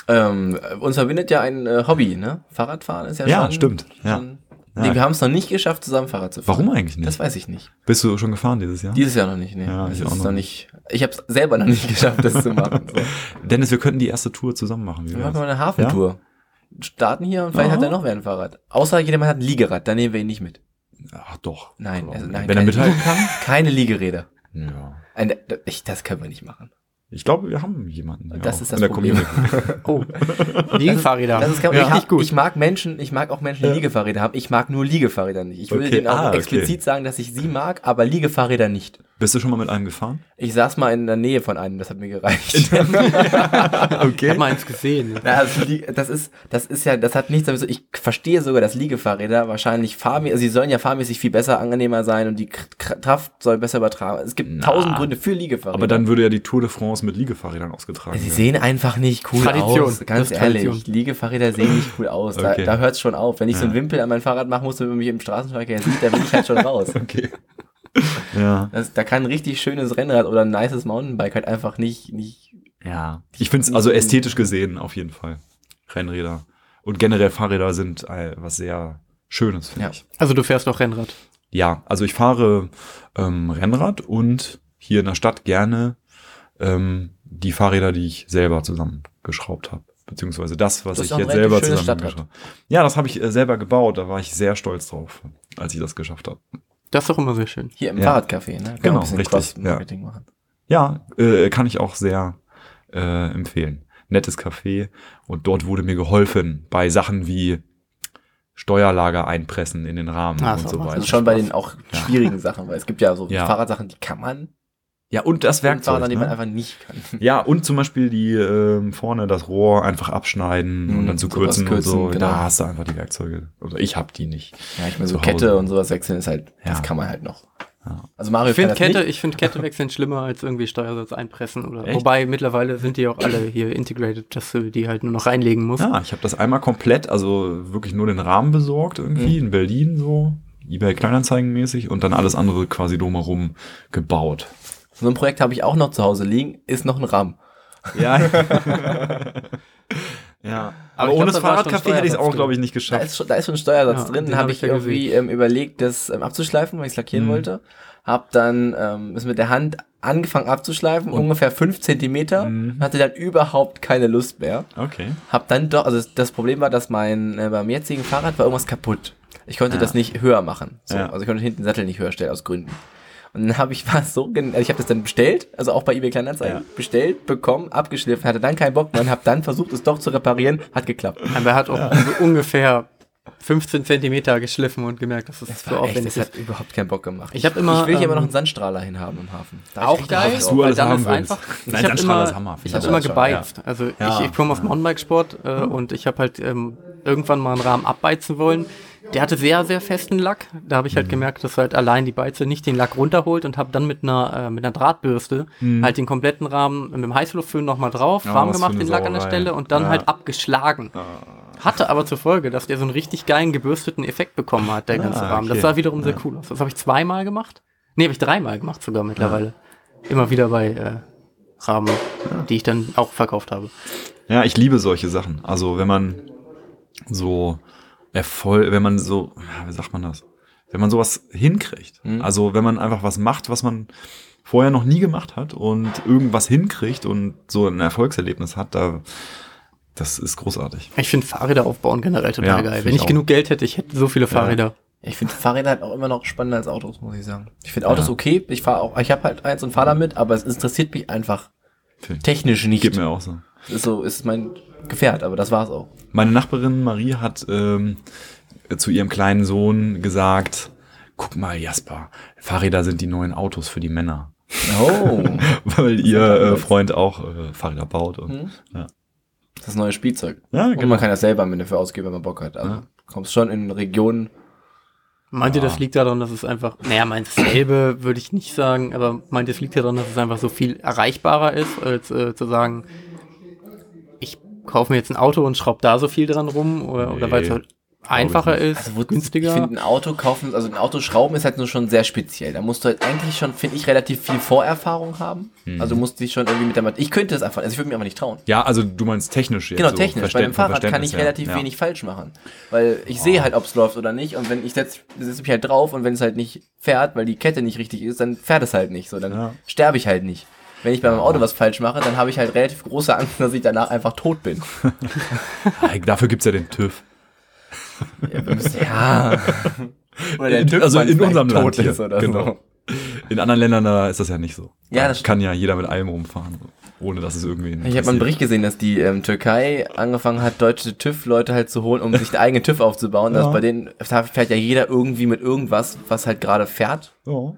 ähm, uns verbindet ja ein äh, Hobby, ne? Fahrradfahren ist ja, Ja, schon. stimmt, ja. Schon, Ja. Nee, wir haben es noch nicht geschafft, zusammen Fahrrad zu fahren. Warum eigentlich nicht? Das weiß ich nicht. Bist du schon gefahren dieses Jahr? Dieses Jahr noch nicht, ne? Ja, ich auch noch noch nicht. Ich habe es selber noch nicht geschafft, das zu machen. So. Dennis, wir könnten die erste Tour zusammen machen. Wie Wir machen mal eine Hafentour. Starten hier und vielleicht Ja. hat er noch wer ein Fahrrad. Außer jemand hat ein Liegerad, dann nehmen wir ihn nicht mit. Ach doch. Nein, also nein, Wenn er mithalten kann? Keine Liegeräder. Ja. Ein, ich, das können wir nicht machen. Ich glaube, wir haben jemanden. Das ist in das der Problem. Community. Oh, Liegefahrräder. Das ist gar, ja. ich, richtig gut. ich mag Menschen, ich mag auch Menschen, die Liegefahrräder haben. Ich mag nur Liegefahrräder nicht. Ich würde Okay, denen auch ah, okay. explizit sagen, dass ich sie mag, aber Liegefahrräder nicht. Bist du schon mal mit einem gefahren? Ich saß mal in der Nähe von einem, das hat mir gereicht. Ich habe mal eins gesehen. Die- das ist, das ist ja, das hat nichts damit so. Ich verstehe sogar, dass Liegefahrräder wahrscheinlich fahrmäßig, also sie sollen ja fahrmäßig viel besser, angenehmer sein und die Kraft soll besser übertragen. Es gibt Na. tausend Gründe für Liegefahrräder. Aber dann würde ja die Tour de France mit Liegefahrrädern ausgetragen Sie werden. sehen einfach nicht cool Tradition. aus. Das Ganz ehrlich, Tradition. Liegefahrräder sehen nicht cool aus. Da, Okay. da hört's schon auf. Wenn ich so einen Ja. Wimpel an mein Fahrrad machen muss, wenn man mich im Straßenverkehr sieht, dann bin ich halt schon raus. Okay. Ja. Das, da kann ein richtig schönes Rennrad oder ein nices Mountainbike halt einfach nicht, nicht. Ja. Ich finde es also ästhetisch gesehen auf jeden Fall. Rennräder. Und generell Fahrräder sind äh, was sehr Schönes, finde Ja. ich. Also du fährst auch Rennrad. Ja, also ich fahre ähm, Rennrad und hier in der Stadt gerne ähm, die Fahrräder, die ich selber zusammengeschraubt habe. Beziehungsweise das, was Das ich jetzt selber zusammengeschraubt habe. Ja, das habe ich äh, selber gebaut. Da war ich sehr stolz drauf, als ich das geschafft habe. Das ist doch immer sehr schön. Hier im Ja. Fahrradcafé, ne? Kann man Genau, richtig, Cross-Marketing machen. Ja, äh, kann ich auch sehr äh, empfehlen. Nettes Café und dort wurde mir geholfen bei Sachen wie Steuerlager einpressen in den Rahmen Ah, und so auch weiter. Also schon bei den auch Ja. schwierigen Sachen, weil es gibt ja so Ja. Fahrradsachen, die kann man. Ja, und das und Werkzeug. Man Ne? einfach nicht kann. Ja, und zum Beispiel die ähm, vorne das Rohr einfach abschneiden Mhm, und dann zu sowas kürzen, und kürzen, so. genau. Da hast du einfach die Werkzeuge. Oder ich hab die nicht. Ja, ich meine, so Hause. Kette und sowas wechseln ist halt, das Ja. kann man halt noch. Ja. Also Mario Ich finde das Kette, nicht. ich finde Kette wechseln schlimmer als irgendwie Steuersatz einpressen oder. Echt? Wobei mittlerweile sind die auch alle hier integrated, dass du die halt nur noch reinlegen musst. Ja, ich habe das einmal komplett, also wirklich nur den Rahmen besorgt irgendwie Mhm. in Berlin so. eBay Kleinanzeigen mäßig und dann alles andere quasi drumherum gebaut. So ein Projekt habe ich auch noch zu Hause liegen, ist noch ein RAM. Ja. ja. Aber, ich ohne glaub, das da Fahrradcafé hätte ich es auch, glaube ich, nicht Da geschafft. ist, schon, da ist schon ein Steuersatz Ja, drin. den Dann habe hab ich ich irgendwie ähm, überlegt, das ähm, abzuschleifen, weil ich es lackieren Mhm. wollte. Hab dann ähm, es mit der Hand angefangen abzuschleifen, ungefähr fünf Zentimeter. Mhm. Hatte dann überhaupt keine Lust mehr. Okay. Hab dann doch, also das Problem war, dass mein äh, beim jetzigen Fahrrad war irgendwas kaputt. Ich konnte Ja. das nicht höher machen. So, Ja. Also ich konnte hinten den Sattel nicht höher stellen aus Gründen. Und dann habe ich was so, also ich habe das dann bestellt, also auch bei eBay Kleinanzeigen, Ja. bestellt, bekommen, abgeschliffen, hatte dann keinen Bock mehr und habe dann versucht, es doch zu reparieren, hat geklappt. Aber er hat auch so ungefähr 15 Zentimeter geschliffen und gemerkt, dass es Das so echt, aufwendig das ist. hat überhaupt keinen Bock gemacht. Ich hab immer, ich will hier ähm, aber noch einen Sandstrahler hinhaben im Hafen. Da Auch geil, was du weil alles dann haben ist willst. einfach. Nein, ich habe immer, ist ich hab immer auch schon, gebeizt. Also Ja. ich, ich komme aus dem Mountainbikesport äh, und ich habe halt ähm, irgendwann mal einen Rahmen abbeizen wollen. Der hatte sehr, sehr festen Lack. Da habe ich halt gemerkt, dass halt allein die Beize nicht den Lack runterholt und habe dann mit einer, äh, mit einer Drahtbürste halt den kompletten Rahmen mit dem Heißluftföhn nochmal drauf, Ja, warm gemacht, den Lack an der. Stelle und dann Ja. halt abgeschlagen. Hatte aber zur Folge, dass der so einen richtig geilen gebürsteten Effekt bekommen hat, der ganze Ah, Rahmen. Das okay. sah wiederum sehr cool aus. Das habe ich zweimal gemacht. Nee, habe ich dreimal gemacht sogar mittlerweile. Immer wieder bei äh, Rahmen, die ich dann auch verkauft habe. Ja, ich liebe solche Sachen. Also wenn man so Erfolg, wenn man so, ja, wie sagt man das? Wenn man sowas hinkriegt. Mhm. Also wenn man einfach was macht, was man vorher noch nie gemacht hat und irgendwas hinkriegt und so ein Erfolgserlebnis hat, da das ist großartig. Ich finde Fahrräder aufbauen generell total Ja, geil. Wenn ich ich genug Geld hätte, ich hätte so viele Fahrräder. Ich finde Fahrräder halt auch immer noch spannender als Autos, muss ich sagen. Ich finde Autos Ja. okay. Ich fahre auch, ich habe halt eins und fahre damit, aber es interessiert mich einfach technisch nicht. Geht mir auch so. Ist so, ist mein gefährt, aber das war's auch. Meine Nachbarin Marie hat ähm, zu ihrem kleinen Sohn gesagt, guck mal Jasper, Fahrräder sind die neuen Autos für die Männer. Oh, Weil ihr äh, Freund auch äh, Fahrräder baut. Und, Hm? ja. das neue Spielzeug. Ja, Und genau. man kann das selber am Ende für ausgeben, wenn man Bock hat. Also Ja. kommst schon in Regionen. Meint ihr, Ja. das liegt daran, dass es einfach, naja, meint dasselbe würde ich nicht sagen, aber meint ihr, es liegt daran, dass es einfach so viel erreichbarer ist, als äh, zu sagen, kaufe mir jetzt ein Auto und schraube da so viel dran rum oder, oder weil es Nee, halt einfacher ist, Also wo günstiger. Ich finde, ein Auto kaufen, also ein Auto schrauben ist halt nur schon sehr speziell. Da musst du halt eigentlich schon, finde ich, relativ viel Vorerfahrung haben. Hm. Also du musst dich schon irgendwie mit der Mat Ich könnte es einfach, also ich würde mir einfach nicht trauen. ja, also du meinst technisch jetzt. Genau, so technisch. Bei dem Fahrrad kann ich relativ ja. wenig falsch machen. Weil ich sehe halt, ob es läuft oder nicht. Und wenn ich setze setz mich halt drauf und wenn es halt nicht fährt, weil die Kette nicht richtig ist, dann fährt es halt nicht. So, dann Ja. sterbe ich halt nicht. Wenn ich bei meinem Auto was falsch mache, dann habe ich halt relativ große Angst, dass ich danach einfach tot bin. Dafür gibt's ja den TÜV. Ja. müssen- ja. Oder der In- TÜV also in unserem Land tot hier, ist oder genau. so. In anderen Ländern da ist das ja nicht so. Ja, Da das kann ja jeder mit allem rumfahren, ohne dass es irgendwie. Ich habe mal einen Bericht gesehen, dass die ähm, Türkei angefangen hat, deutsche TÜV-Leute halt zu holen, um sich einen eigenen TÜV aufzubauen. Ja. Dass bei denen da fährt ja jeder irgendwie mit irgendwas, was halt gerade fährt. Ja.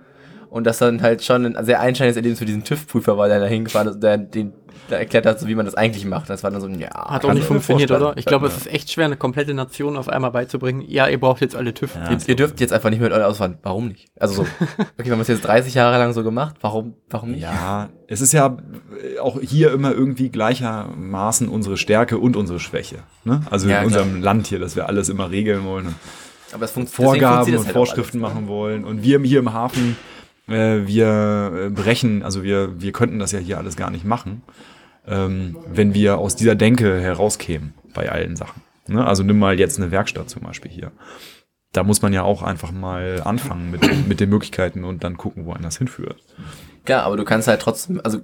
Und das dann halt schon ein sehr einschneidendes Erlebnis für diesen TÜV-Prüfer war, der da hingefahren ist, der den der erklärt hat, so wie man das eigentlich macht. Das war dann so, ja. Hat auch nicht funktioniert, oder? Ich glaube, es ist echt schwer, eine komplette Nation auf einmal beizubringen. Ja, ihr braucht jetzt alle TÜV. Ja. Ihr, ihr dürft jetzt einfach nicht mit euren Ausfahren. Warum nicht? Also so, okay, wir haben es jetzt 30 Jahre lang so gemacht. Warum, warum nicht? Ja, es ist ja auch hier immer irgendwie gleichermaßen unsere Stärke und unsere Schwäche. Ne? Also Ja, in klar. unserem Land hier, dass wir alles immer regeln wollen und Aber es Vorgaben funktioniert und halt Vorschriften alles, ne? machen wollen. Und wir hier im Hafen, äh, wir äh, brechen, also wir, wir könnten das ja hier alles gar nicht machen, ähm, wenn wir aus dieser Denke herauskämen bei allen Sachen. Ne? Also nimm mal jetzt eine Werkstatt zum Beispiel hier. Da muss man ja auch einfach mal anfangen mit, mit den Möglichkeiten und dann gucken, wo einen das hinführt. Klar, aber du kannst halt trotzdem, also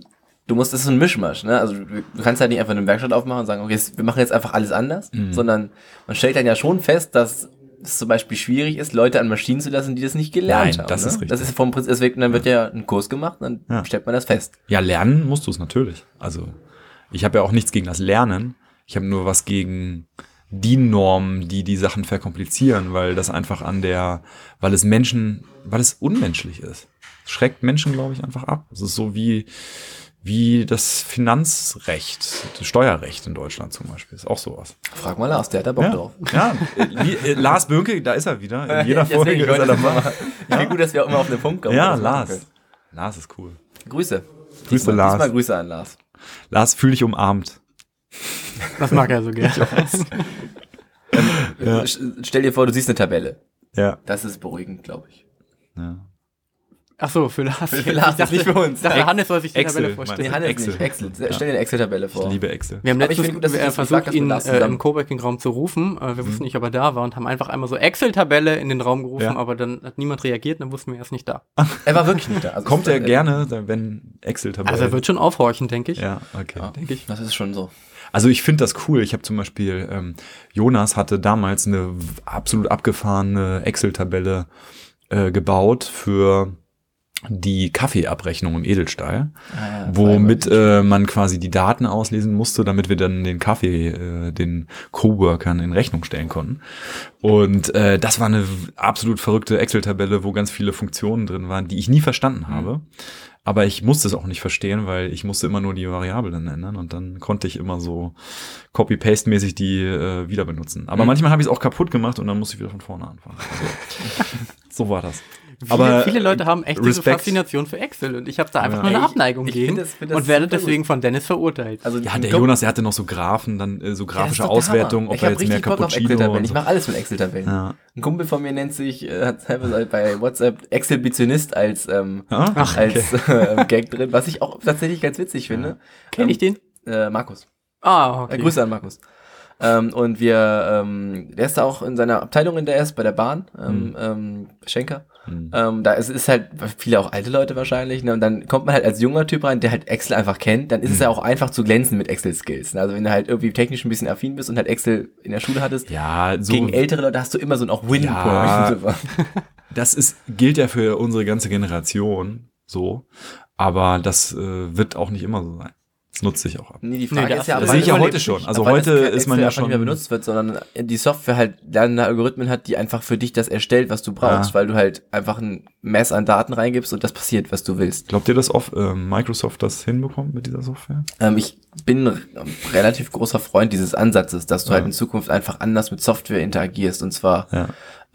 du musst, das ist ein Mischmasch, ne? Also du kannst halt nicht einfach eine Werkstatt aufmachen und sagen, okay, wir machen jetzt einfach alles anders, Mhm. sondern man stellt dann ja schon fest, dass es zum Beispiel schwierig ist, Leute an Maschinen zu lassen, die das nicht gelernt Nein, haben. das ne? ist richtig. Das ist vom Prinzip, deswegen, dann wird ja ein Kurs gemacht, dann Ja. stellt man das fest. Ja, lernen musst du es natürlich. Also ich habe ja auch nichts gegen das Lernen. Ich habe nur was gegen die Normen, die die Sachen verkomplizieren, weil das einfach an der, weil es Menschen, weil es unmenschlich ist. Es schreckt Menschen, glaube ich, einfach ab. Es ist so wie, wie das Finanzrecht, das Steuerrecht in Deutschland zum Beispiel. Ist auch sowas. Frag mal Lars, der hat da Bock Ja, drauf. ja. Wie, äh, Lars Bönke, da ist er wieder. In jeder Deswegen, Folge ist er dabei. Ich finde gut, dass wir auch immer auf den Punkt kommen. Ja, Lars. Lars ist cool. Grüße. Grüße, diesmal, Lars. Diesmal Grüße an Lars. Lars, fühl dich umarmt. Das mag er so gerne. Ja. Sch- Stell dir vor, du siehst eine Tabelle. Ja. Das ist beruhigend, glaube ich. ja. Ach so, für Lars. Für Lars, ich dachte, nicht für uns. Ich dachte, Hannes soll sich die Excel, Tabelle vorstellen. Nee, Also Hannes Excel. nicht. Excel. Stell dir eine Excel-Tabelle Ich vor. liebe Excel. Wir haben ich letztens finde gut, dass du äh, das versucht, gesagt ihn äh, im Coworking-Raum zu rufen. Äh, wir wussten nicht, ob er da war und haben einfach einmal so Excel-Tabelle in den Raum gerufen, Ja. aber dann hat niemand reagiert und dann wussten wir, er ist nicht da. Er war wirklich nicht da. Also Kommt er gerne, wenn Excel-Tabelle. Also er wird schon aufhorchen, denke ich. Ja, okay. Ja, denke ich. Das ist schon so. Also ich finde das cool. Ich habe zum Beispiel, ähm, Jonas hatte damals eine absolut abgefahrene Excel-Tabelle äh, gebaut für die Kaffeeabrechnung im Edelstahl, Ah, womit äh, man quasi die Daten auslesen musste, damit wir dann den Kaffee äh, den Coworkern in Rechnung stellen konnten. Und äh, das war eine absolut verrückte Excel-Tabelle, wo ganz viele Funktionen drin waren, die ich nie verstanden habe. Aber ich musste es auch nicht verstehen, weil ich musste immer nur die Variablen ändern und dann konnte ich immer so Copy-Paste-mäßig die äh, wieder benutzen. Aber Mhm. manchmal habe ich es auch kaputt gemacht und dann musste ich wieder von vorne anfangen. Also, so war das. Viele, Aber viele Leute haben echt diese Respekt. Faszination für Excel und ich habe da einfach Ja. nur eine ich- Abneigung ich gegen find das- das und werde super gut. deswegen von Dennis verurteilt. Also Ja, der Jonas, der hatte noch so Graphen, dann äh, so Ja, grafische ist doch der Auswertung, Hammer. ob ich er jetzt mehr auf Cappuccino Excel-Tabellen. und Ich so. mache alles mit Excel-Tabellen. Ja. Ein Kumpel von mir nennt sich, äh, hat bei WhatsApp Exhibitionist als, ähm, Ah, Ach, als äh, Gag drin, was ich auch tatsächlich ganz witzig finde. Kenn ich den? Äh, Markus. Ah, okay. Äh, Grüße an Markus. Ähm, und wir, ähm, der ist da auch in seiner Abteilung in der ist, bei der Bahn, ähm, ähm, Schenker. Hm. Ähm, da ist, ist halt viele auch alte Leute wahrscheinlich, ne? Und dann kommt man halt als junger Typ rein, der halt Excel einfach kennt, dann ist Hm. es ja auch einfach zu glänzen mit Excel-Skills. Ne? Also wenn du halt irgendwie technisch ein bisschen affin bist und halt Excel in der Schule hattest, Ja, so, gegen ältere Leute hast du immer so ein auch Win-Point. Ja. das ist, gilt ja für unsere ganze Generation so, aber das äh, wird auch nicht immer so sein. Das nutze ich auch ab. Nee, die Nee, Frage das- ist ja, das aber sehe ich ja heute schon. Also heute ist man ja einfach nicht mehr schon- benutzt wird, sondern die Software halt lernende Algorithmen hat, die einfach für dich das erstellt, was du brauchst, Ja. weil du halt einfach ein Mess an Daten reingibst und das passiert, was du willst. Glaubt ihr, dass oft, äh, Microsoft das hinbekommt mit dieser Software? Ähm, ich bin ein relativ großer Freund dieses Ansatzes, dass du Ja. halt in Zukunft einfach anders mit Software interagierst und zwar Ja.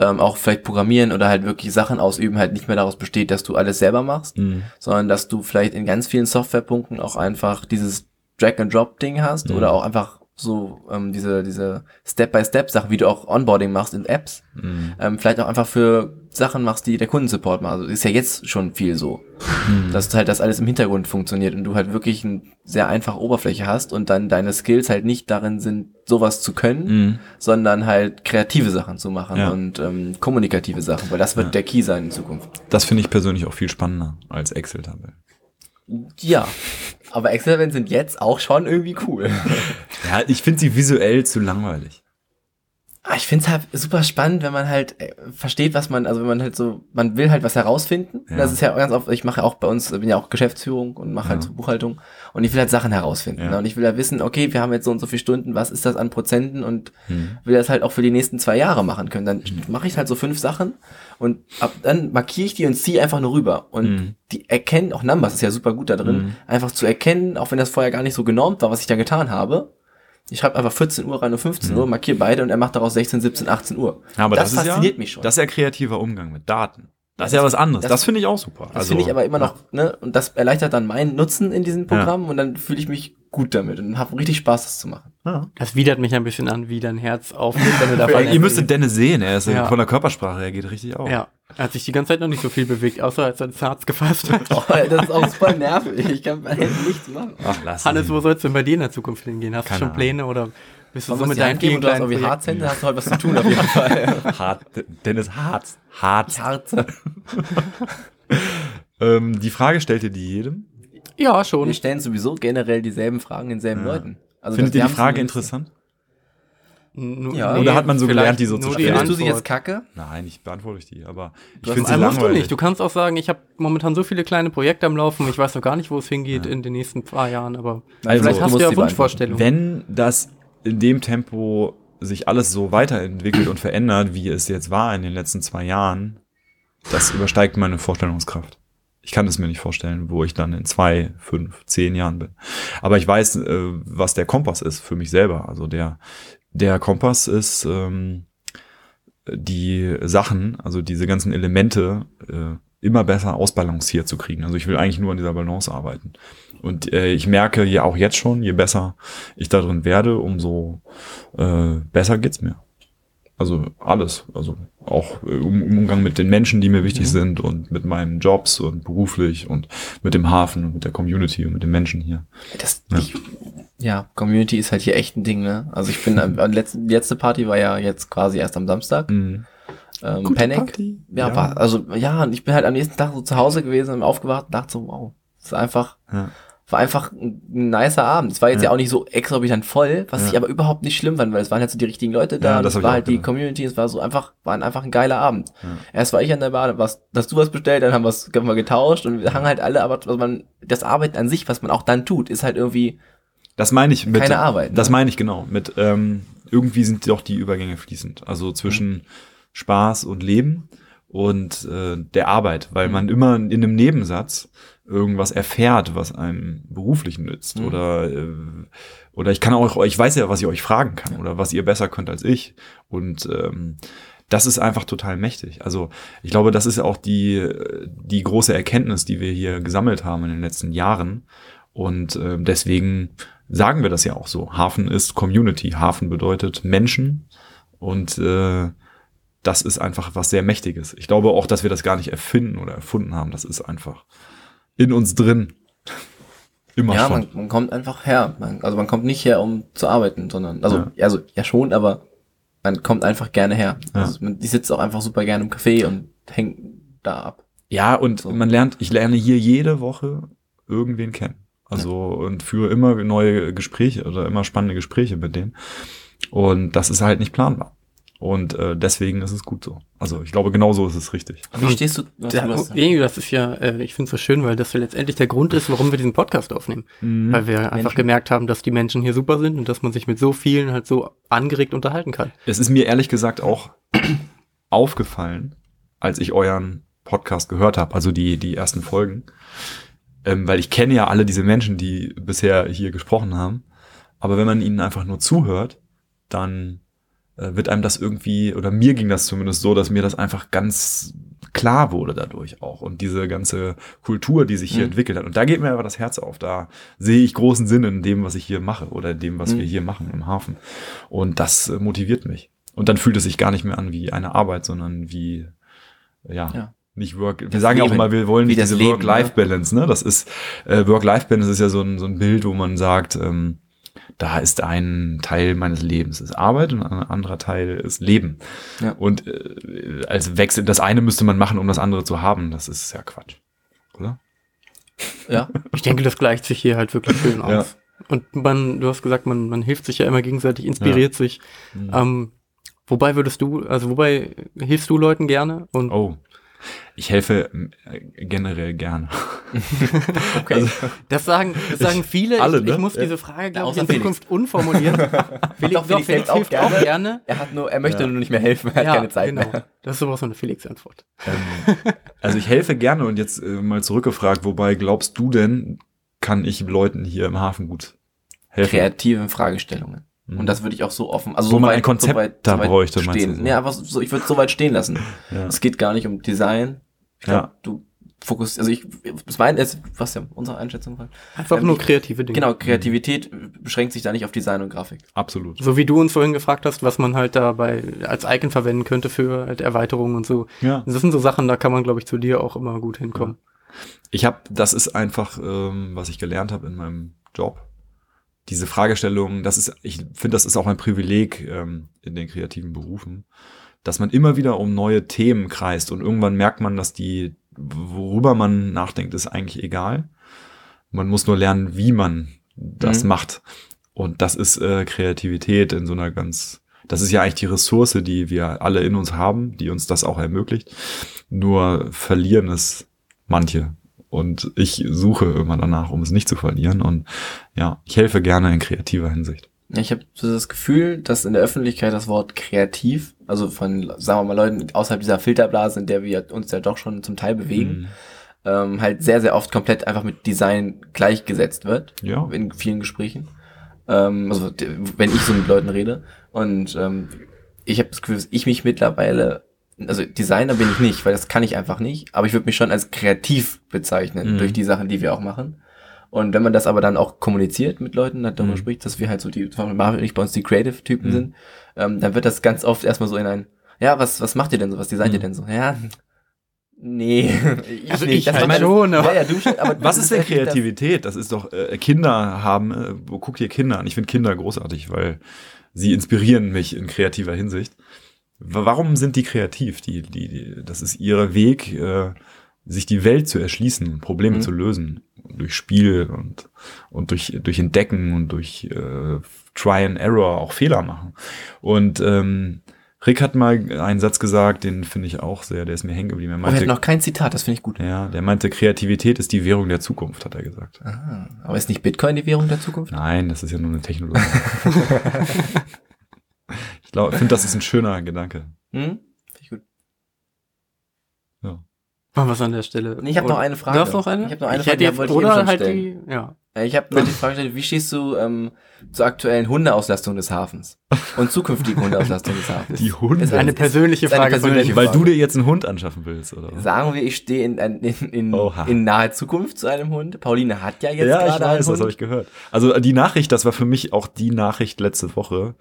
Ähm, auch vielleicht programmieren oder halt wirklich Sachen ausüben halt nicht mehr daraus besteht, dass du alles selber machst, Mhm. sondern dass du vielleicht in ganz vielen Softwarepunkten auch einfach dieses Drag-and-Drop-Ding hast Mhm. oder auch einfach so ähm, diese, diese Step-by-Step-Sachen, wie du auch Onboarding machst in Apps, Mhm. ähm, vielleicht auch einfach für Sachen machst, die der Kundensupport macht. Also ist ja jetzt schon viel so, Mhm. dass halt das alles im Hintergrund funktioniert und du halt wirklich eine sehr einfache Oberfläche hast und dann deine Skills halt nicht darin sind, sowas zu können, Mhm. sondern halt kreative Sachen zu machen Ja. und ähm, kommunikative Sachen, weil das wird Ja. der Key sein in Zukunft. Das finde ich persönlich auch viel spannender als Excel-Tabelle. Ja, aber Excel-Tabellen sind jetzt auch schon irgendwie cool. Ja, ich finde sie visuell zu langweilig. Ah, ich find's halt super spannend, wenn man halt äh, versteht, was man, also wenn man halt so, man will halt was herausfinden. Ja. Das ist ja ganz oft, ich mache ja auch bei uns, bin ja auch Geschäftsführung und mache halt Ja. so Buchhaltung und ich will halt Sachen herausfinden. Ne? Und ich will ja wissen, okay, wir haben jetzt so und so viele Stunden, was ist das an Prozenten und Hm. will das halt auch für die nächsten zwei Jahre machen können. Dann mache ich halt so fünf Sachen und ab dann markiere ich die und ziehe einfach nur rüber. Und Mhm. die erkennen, auch Numbers ist ja super gut da drin, Mhm. einfach zu erkennen, auch wenn das vorher gar nicht so genormt war, was ich da getan habe. Ich schreibe einfach 14 Uhr rein und 15 Uhr, markiere beide und er macht daraus 16, 17, 18 Uhr. Ja, aber das, das, ist fasziniert ja, mich schon. Das ist ja kreativer Umgang mit Daten. Das ist Ja, ja was anderes. das- Das, finde ich auch super. das finde ich aber immer noch, ne, und das erleichtert dann meinen Nutzen in diesem Programm und dann fühle ich mich gut damit und habe richtig Spaß, das zu machen. Ja. Das widert mich ein bisschen an, wie dein Herz aufgeht, wenn du davon Ihr müsstet Dennis sehen, er ist Ja. von der Körpersprache, er geht richtig auf. Ja, er hat sich die ganze Zeit noch nicht so viel bewegt, außer als er das Herz gefasst hat. Oh, das ist auch super nervig. Ich kann bei Händen nichts machen. Ach, lass Hannes, ihn. wo soll es denn bei dir in der Zukunft hingehen? Hast Keine du schon Ahnung. Pläne oder bist du so mit du hast kleinen irgendwie Projekten? Harzhände, hast du heute was zu tun auf jeden Fall. Hart, Dennis Harz. Harz. Harz. Ähm, die Frage stellt ihr die jedem? Ja, schon. Wir stellen sowieso generell dieselben Fragen denselben Ja. Leuten. Also Findet ihr die Frage interessant? N- Ja. Oder hat man so gelernt, die so zu stellen? Findest du sie jetzt kacke? Nein, ich beantworte ich die, aber ich finde sie Also musst du langweilig. nicht. Du kannst auch sagen, ich habe momentan so viele kleine Projekte am Laufen, ich weiß noch gar nicht, wo es hingeht in den nächsten paar Jahren, aber Also, vielleicht du hast du ja Wunschvorstellungen. Wenn das in dem Tempo sich alles so weiterentwickelt und verändert, wie es jetzt war in den letzten zwei Jahren, das übersteigt meine Vorstellungskraft. Ich kann es mir nicht vorstellen, wo ich dann in zwei, fünf, zehn Jahren bin. Aber ich weiß, äh, was der Kompass ist für mich selber. Also der, der Kompass ist ähm, die Sachen, also diese ganzen Elemente äh, immer besser ausbalanciert zu kriegen. Also ich will eigentlich nur an dieser Balance arbeiten. Und äh, ich merke ja auch jetzt schon, je besser ich darin werde, umso äh, besser geht's mir. Also alles. Also auch äh, im Umgang mit den Menschen, die mir wichtig sind und mit meinen Jobs und beruflich und mit dem Hafen und mit der Community und mit den Menschen hier. Das, Ja. Ich, ja, Community ist halt hier echt ein Ding, ne? Also ich bin, die letzte Party war ja jetzt quasi erst am Samstag. Mhm. Ähm, Gute Panic. Party. Ja, Ja. war, also ja, und ich bin halt am nächsten Tag so zu Hause gewesen und aufgewacht und dachte so, wow, das ist einfach, Ja. War einfach ein, nicer Abend. Es war jetzt ja. Ja. auch nicht so exorbitant voll, was Ja. ich aber überhaupt nicht schlimm fand, weil es waren halt so die richtigen Leute da, Ja, das es hab war halt die gedacht. Community, es war so einfach, war einfach ein geiler Abend. Erst war ich an der Bar, was, hast du was bestellt, dann haben, wir's, haben wir getauscht und wir hangen halt alle, aber was man, das Arbeiten an sich, was man auch dann tut, ist halt irgendwie, Das meine ich mit. Keine Arbeit, ne? Das meine ich genau. Mit ähm, irgendwie sind doch die Übergänge fließend. Also zwischen Spaß und Leben und äh, der Arbeit, weil Mhm. man immer in einem Nebensatz irgendwas erfährt, was einem beruflich nützt. Mhm. Oder äh, oder ich kann auch, ich weiß ja, was ich euch fragen kann oder was ihr besser könnt als ich. Und ähm, das ist einfach total mächtig. Also ich glaube, das ist auch die, die große Erkenntnis, die wir hier gesammelt haben in den letzten Jahren. Und äh, deswegen sagen wir das ja auch so. Hafen ist Community. Hafen bedeutet Menschen. Und äh, das ist einfach was sehr Mächtiges. Ich glaube auch, dass wir das gar nicht erfinden oder erfunden haben. Das ist einfach in uns drin. Immer ja, schon. man, man kommt einfach her. Man, also man kommt nicht her, um zu arbeiten, sondern, also, Ja. also, ja schon, aber man kommt einfach gerne her. Ja. Also man, ich sitze auch einfach super gerne im Café und hängt da ab. Ja, und So. man lernt, ich lerne hier jede Woche irgendwen kennen. Also und führe immer neue Gespräche oder immer spannende Gespräche mit denen. Und das ist halt nicht planbar. Und äh, deswegen ist es gut so. Also ich glaube, genau so ist es richtig. Wie stehst du? was du hast- irgendwie, das ist ja, äh, ich finde es so schön, weil das ja letztendlich der Grund ist, warum wir diesen Podcast aufnehmen. Mhm. Weil wir einfach Menschen. gemerkt haben, dass die Menschen hier super sind und dass man sich mit so vielen halt so angeregt unterhalten kann. Es ist mir ehrlich gesagt auch aufgefallen, als ich euren Podcast gehört habe, also die, die ersten Folgen. Ähm, weil ich kenne ja alle diese Menschen, die bisher hier gesprochen haben. Aber wenn man ihnen einfach nur zuhört, dann wird einem das irgendwie, oder mir ging das zumindest so, dass mir das einfach ganz klar wurde dadurch auch. Und diese ganze Kultur, die sich hier Mhm. entwickelt hat. Und da geht mir aber das Herz auf. Da sehe ich großen Sinn in dem, was ich hier mache oder in dem, was Mhm. wir hier machen im Hafen. Und das äh, motiviert mich. Und dann fühlt es sich gar nicht mehr an wie eine Arbeit, sondern wie, ja, Ja. nicht Work. Wir Das sagen ja auch immer, wir wollen nicht diese Leben, Work-Life-Balance, ne? Das ist, äh, Work-Life-Balance ist ja so ein, so ein Bild, wo man sagt, ähm, da ist ein Teil meines Lebens ist Arbeit und ein anderer Teil ist Leben. Ja. Und äh, als Wechsel, das eine müsste man machen, um das andere zu haben. Das ist ja Quatsch. Oder? Ja. Ich denke, das gleicht sich hier halt wirklich schön Ja. aus. Und man, du hast gesagt, man, man hilft sich ja immer gegenseitig, inspiriert sich. Mhm. Ähm, wobei würdest du, also wobei hilfst du Leuten gerne? Und Oh. Ich helfe äh, generell gerne. Okay. das sagen, das sagen viele. alle, ich, ne? ich muss Ja. diese Frage, glaube ich, in Felix. Zukunft unformulieren. Felix, Doch, Felix hilft auch hilft auch gerne. gerne. er hat nur, er möchte nur nicht mehr helfen, er hat keine Zeit genau. mehr. Das ist sowas von eine Felix-Antwort. Ähm, also ich helfe gerne und jetzt äh, mal zurückgefragt, wobei glaubst du denn, kann ich Leuten hier im Hafen gut helfen? Kreativen Fragestellungen. Mhm. Und das würde ich auch so offen, also Wo so man weit, ein Konzept so weit, da so weit bräuchte, stehen. du so? Ja, aber so, ich würde so weit stehen lassen. Ja. Es geht gar nicht um Design. Ich glaube, Ja. du fokussierst, also ich, das mein, jetzt, was ja unsere Einschätzung war. Einfach Ähm, nur kreative Dinge. Genau, Kreativität beschränkt sich da nicht auf Design und Grafik. Absolut. So wie du uns vorhin gefragt hast, was man halt dabei als Icon verwenden könnte für halt Erweiterungen und so. Ja. Das sind so Sachen, da kann man, glaube ich, zu dir auch immer gut hinkommen. Ich habe, das ist einfach, ähm, was ich gelernt habe in meinem Job. Diese Fragestellung, das ist, ich finde, das ist auch ein Privileg ähm, in den kreativen Berufen, dass man immer wieder um neue Themen kreist und irgendwann merkt man, dass die, worüber man nachdenkt, ist eigentlich egal. Man muss nur lernen, wie man das Mhm. macht. Und das ist äh, Kreativität in so einer ganz, das ist ja eigentlich die Ressource, die wir alle in uns haben, die uns das auch ermöglicht. Nur verlieren es manche. Und ich suche immer danach, um es nicht zu verlieren. Und ja, ich helfe gerne in kreativer Hinsicht. Ich habe das Gefühl, dass in der Öffentlichkeit das Wort kreativ, also von, sagen wir mal, Leuten außerhalb dieser Filterblase, in der wir uns ja doch schon zum Teil bewegen, Mhm. ähm, halt sehr, sehr oft komplett einfach mit Design gleichgesetzt wird. Ja. In vielen Gesprächen. Ähm, also wenn ich so mit Leuten rede. Und ähm, ich habe das Gefühl, dass ich mich mittlerweile, also Designer bin ich nicht, weil das kann ich einfach nicht, aber ich würde mich schon als kreativ bezeichnen Mhm. durch die Sachen, die wir auch machen. Und wenn man das aber dann auch kommuniziert mit Leuten, dann darüber Mhm. spricht, dass wir halt so die, zum Beispiel Marvin und ich bei uns die Creative-Typen Mhm. sind, ähm, dann wird das ganz oft erstmal so in ein, ja, was, was macht ihr denn so, was designt ihr Mhm. denn so? Ja, nee, ich Also nicht. ich Das halt schon, aber- Ja, ja, du aber Was ist denn Kreativität? Das ist doch, äh, Kinder haben, äh, wo guckt ihr Kinder an? Ich finde Kinder großartig, weil sie inspirieren mich in kreativer Hinsicht. Wa- Warum sind die kreativ? Die, die, die, das ist ihr Weg, äh, sich die Welt zu erschließen, Probleme Mhm. zu lösen. Durch Spiel und, und durch, durch Entdecken und durch äh, Try and Error auch Fehler machen. Und ähm, Rick hat mal einen Satz gesagt, den finde ich auch sehr, der ist mir hängen geblieben. Er Aber wir meinte, hatten noch kein Zitat, das finde ich gut. ja, der meinte, Kreativität ist die Währung der Zukunft, hat er gesagt. Ah, aber ist nicht Bitcoin die Währung der Zukunft? Nein, das ist ja nur eine Technologie. ich glaube, finde, das ist ein schöner Gedanke. Hm? Finde ich gut. Machen wir es an der Stelle. Nee, ich hab noch Oder- eine Frage. Du hast noch eine? Ich hab noch eine ich Frage, hätte die jetzt, wollte ich eben oder schon halt stellen. die, ja. Äh, Ich habe noch die Frage gestellt, wie stehst du ähm, zur aktuellen Hundeauslastung des Hafens und zukünftigen Hundeauslastung des Hafens? Die Hunde. Ist Eine persönliche ist eine Frage von persönliche dir. Weil Frage. du dir jetzt einen Hund anschaffen willst, oder? Sagen wir, ich stehe in, in, in, in naher Zukunft zu einem Hund. Pauline hat ja jetzt ja, ich gerade einen weiß, das Hund. habe ich gehört. Also die Nachricht, das war für mich auch die Nachricht letzte Woche,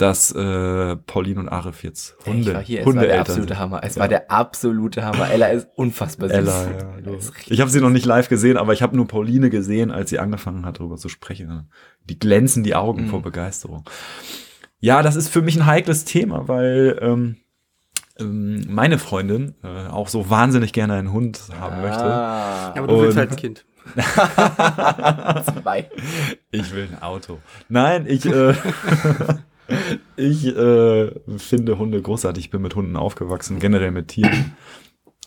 dass äh, Pauline und Arif jetzt Hunde, ich war hier, es war der absolute. Hammer. Es war der absolute Hammer. Ella ist unfassbar süß. Ella, ja. Ich habe sie noch nicht live gesehen, aber ich habe nur Pauline gesehen, als sie angefangen hat, darüber zu sprechen. Die glänzen die Augen Mhm. vor Begeisterung. Ja, das ist für mich ein heikles Thema, weil ähm, ähm, meine Freundin äh, auch so wahnsinnig gerne einen Hund haben möchte. Ah, Aber du willst Und- halt ein Kind. zwei. Ich will ein Auto. Nein, ich, äh, Ich äh, finde Hunde großartig. Ich bin mit Hunden aufgewachsen, generell mit Tieren.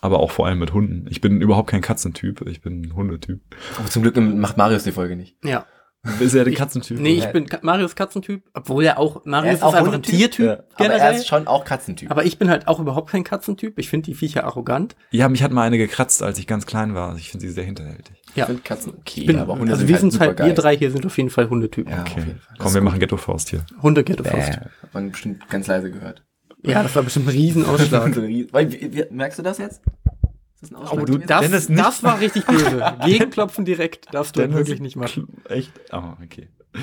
Aber auch vor allem mit Hunden. Ich bin überhaupt kein Katzentyp. Ich bin ein Hundetyp. Aber zum Glück macht Marius die Folge nicht. Ja. Ist er der Katzentyp? Nee, ich Ja. bin Ka- Marius Katzentyp, obwohl er auch, Marius Er ist, einfach ein Hundetyp, Tiertyp ja. Aber generell. er ist schon auch Katzentyp. aber ich bin halt auch überhaupt kein Katzentyp. Ich finde die Viecher arrogant. Ja, mich hat mal eine gekratzt, als ich ganz klein war. Also Ich finde sie sehr hinterhältig. ich Ja. finde Katzen okay, Ich bin, aber Hunde also sind wir halt sind halt, wir drei hier sind auf jeden Fall Hundetypen. Ja, auf Okay. jeden Fall. Das Komm, ist wir gut. machen Ghetto-Faust hier. Hunde Ghetto Faust. Bäh. Hat man bestimmt ganz leise gehört. Ja, das war bestimmt ein Riesenausschlag. Merkst du das jetzt? Oh, du, das, Dennis, nicht- das war richtig böse. Gegenklopfen direkt darfst du Dennis- wirklich nicht machen. Echt? Ah, okay. ich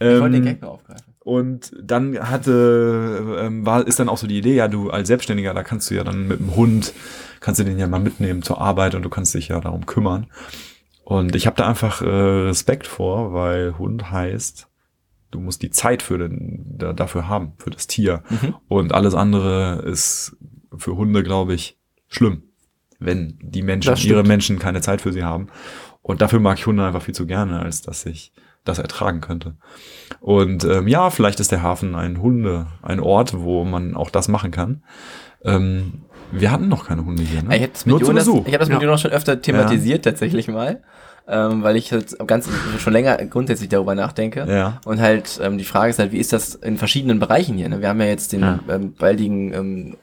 wollte den Ähm, Gag nur aufgreifen. Und dann hatte, ähm, war, ist dann auch so die Idee, ja, du als Selbstständiger, da kannst du ja dann mit dem Hund, kannst du den ja mal mitnehmen zur Arbeit und du kannst dich ja darum kümmern. Und ich habe da einfach äh, Respekt vor, weil Hund heißt, du musst die Zeit für den, da, dafür haben, für das Tier. Mhm. Und alles andere ist für Hunde, glaube ich, schlimm, wenn die Menschen, ihre Menschen keine Zeit für sie haben. Und dafür mag ich Hunde einfach viel zu gerne, als dass ich das ertragen könnte. Und ähm, ja, vielleicht ist der Hafen ein Hunde, ein Ort, wo man auch das machen kann. Ähm, wir hatten noch keine Hunde hier, ne? Ich mit Jonas, ich habe das mit Ja. Jonas schon öfter thematisiert tatsächlich mal, ähm, weil ich halt ganz schon länger grundsätzlich darüber nachdenke. Ja. Und halt ähm, die Frage ist halt, wie ist das in verschiedenen Bereichen hier? Ne? Wir haben ja jetzt den Ja. ähm, baldigen ähm,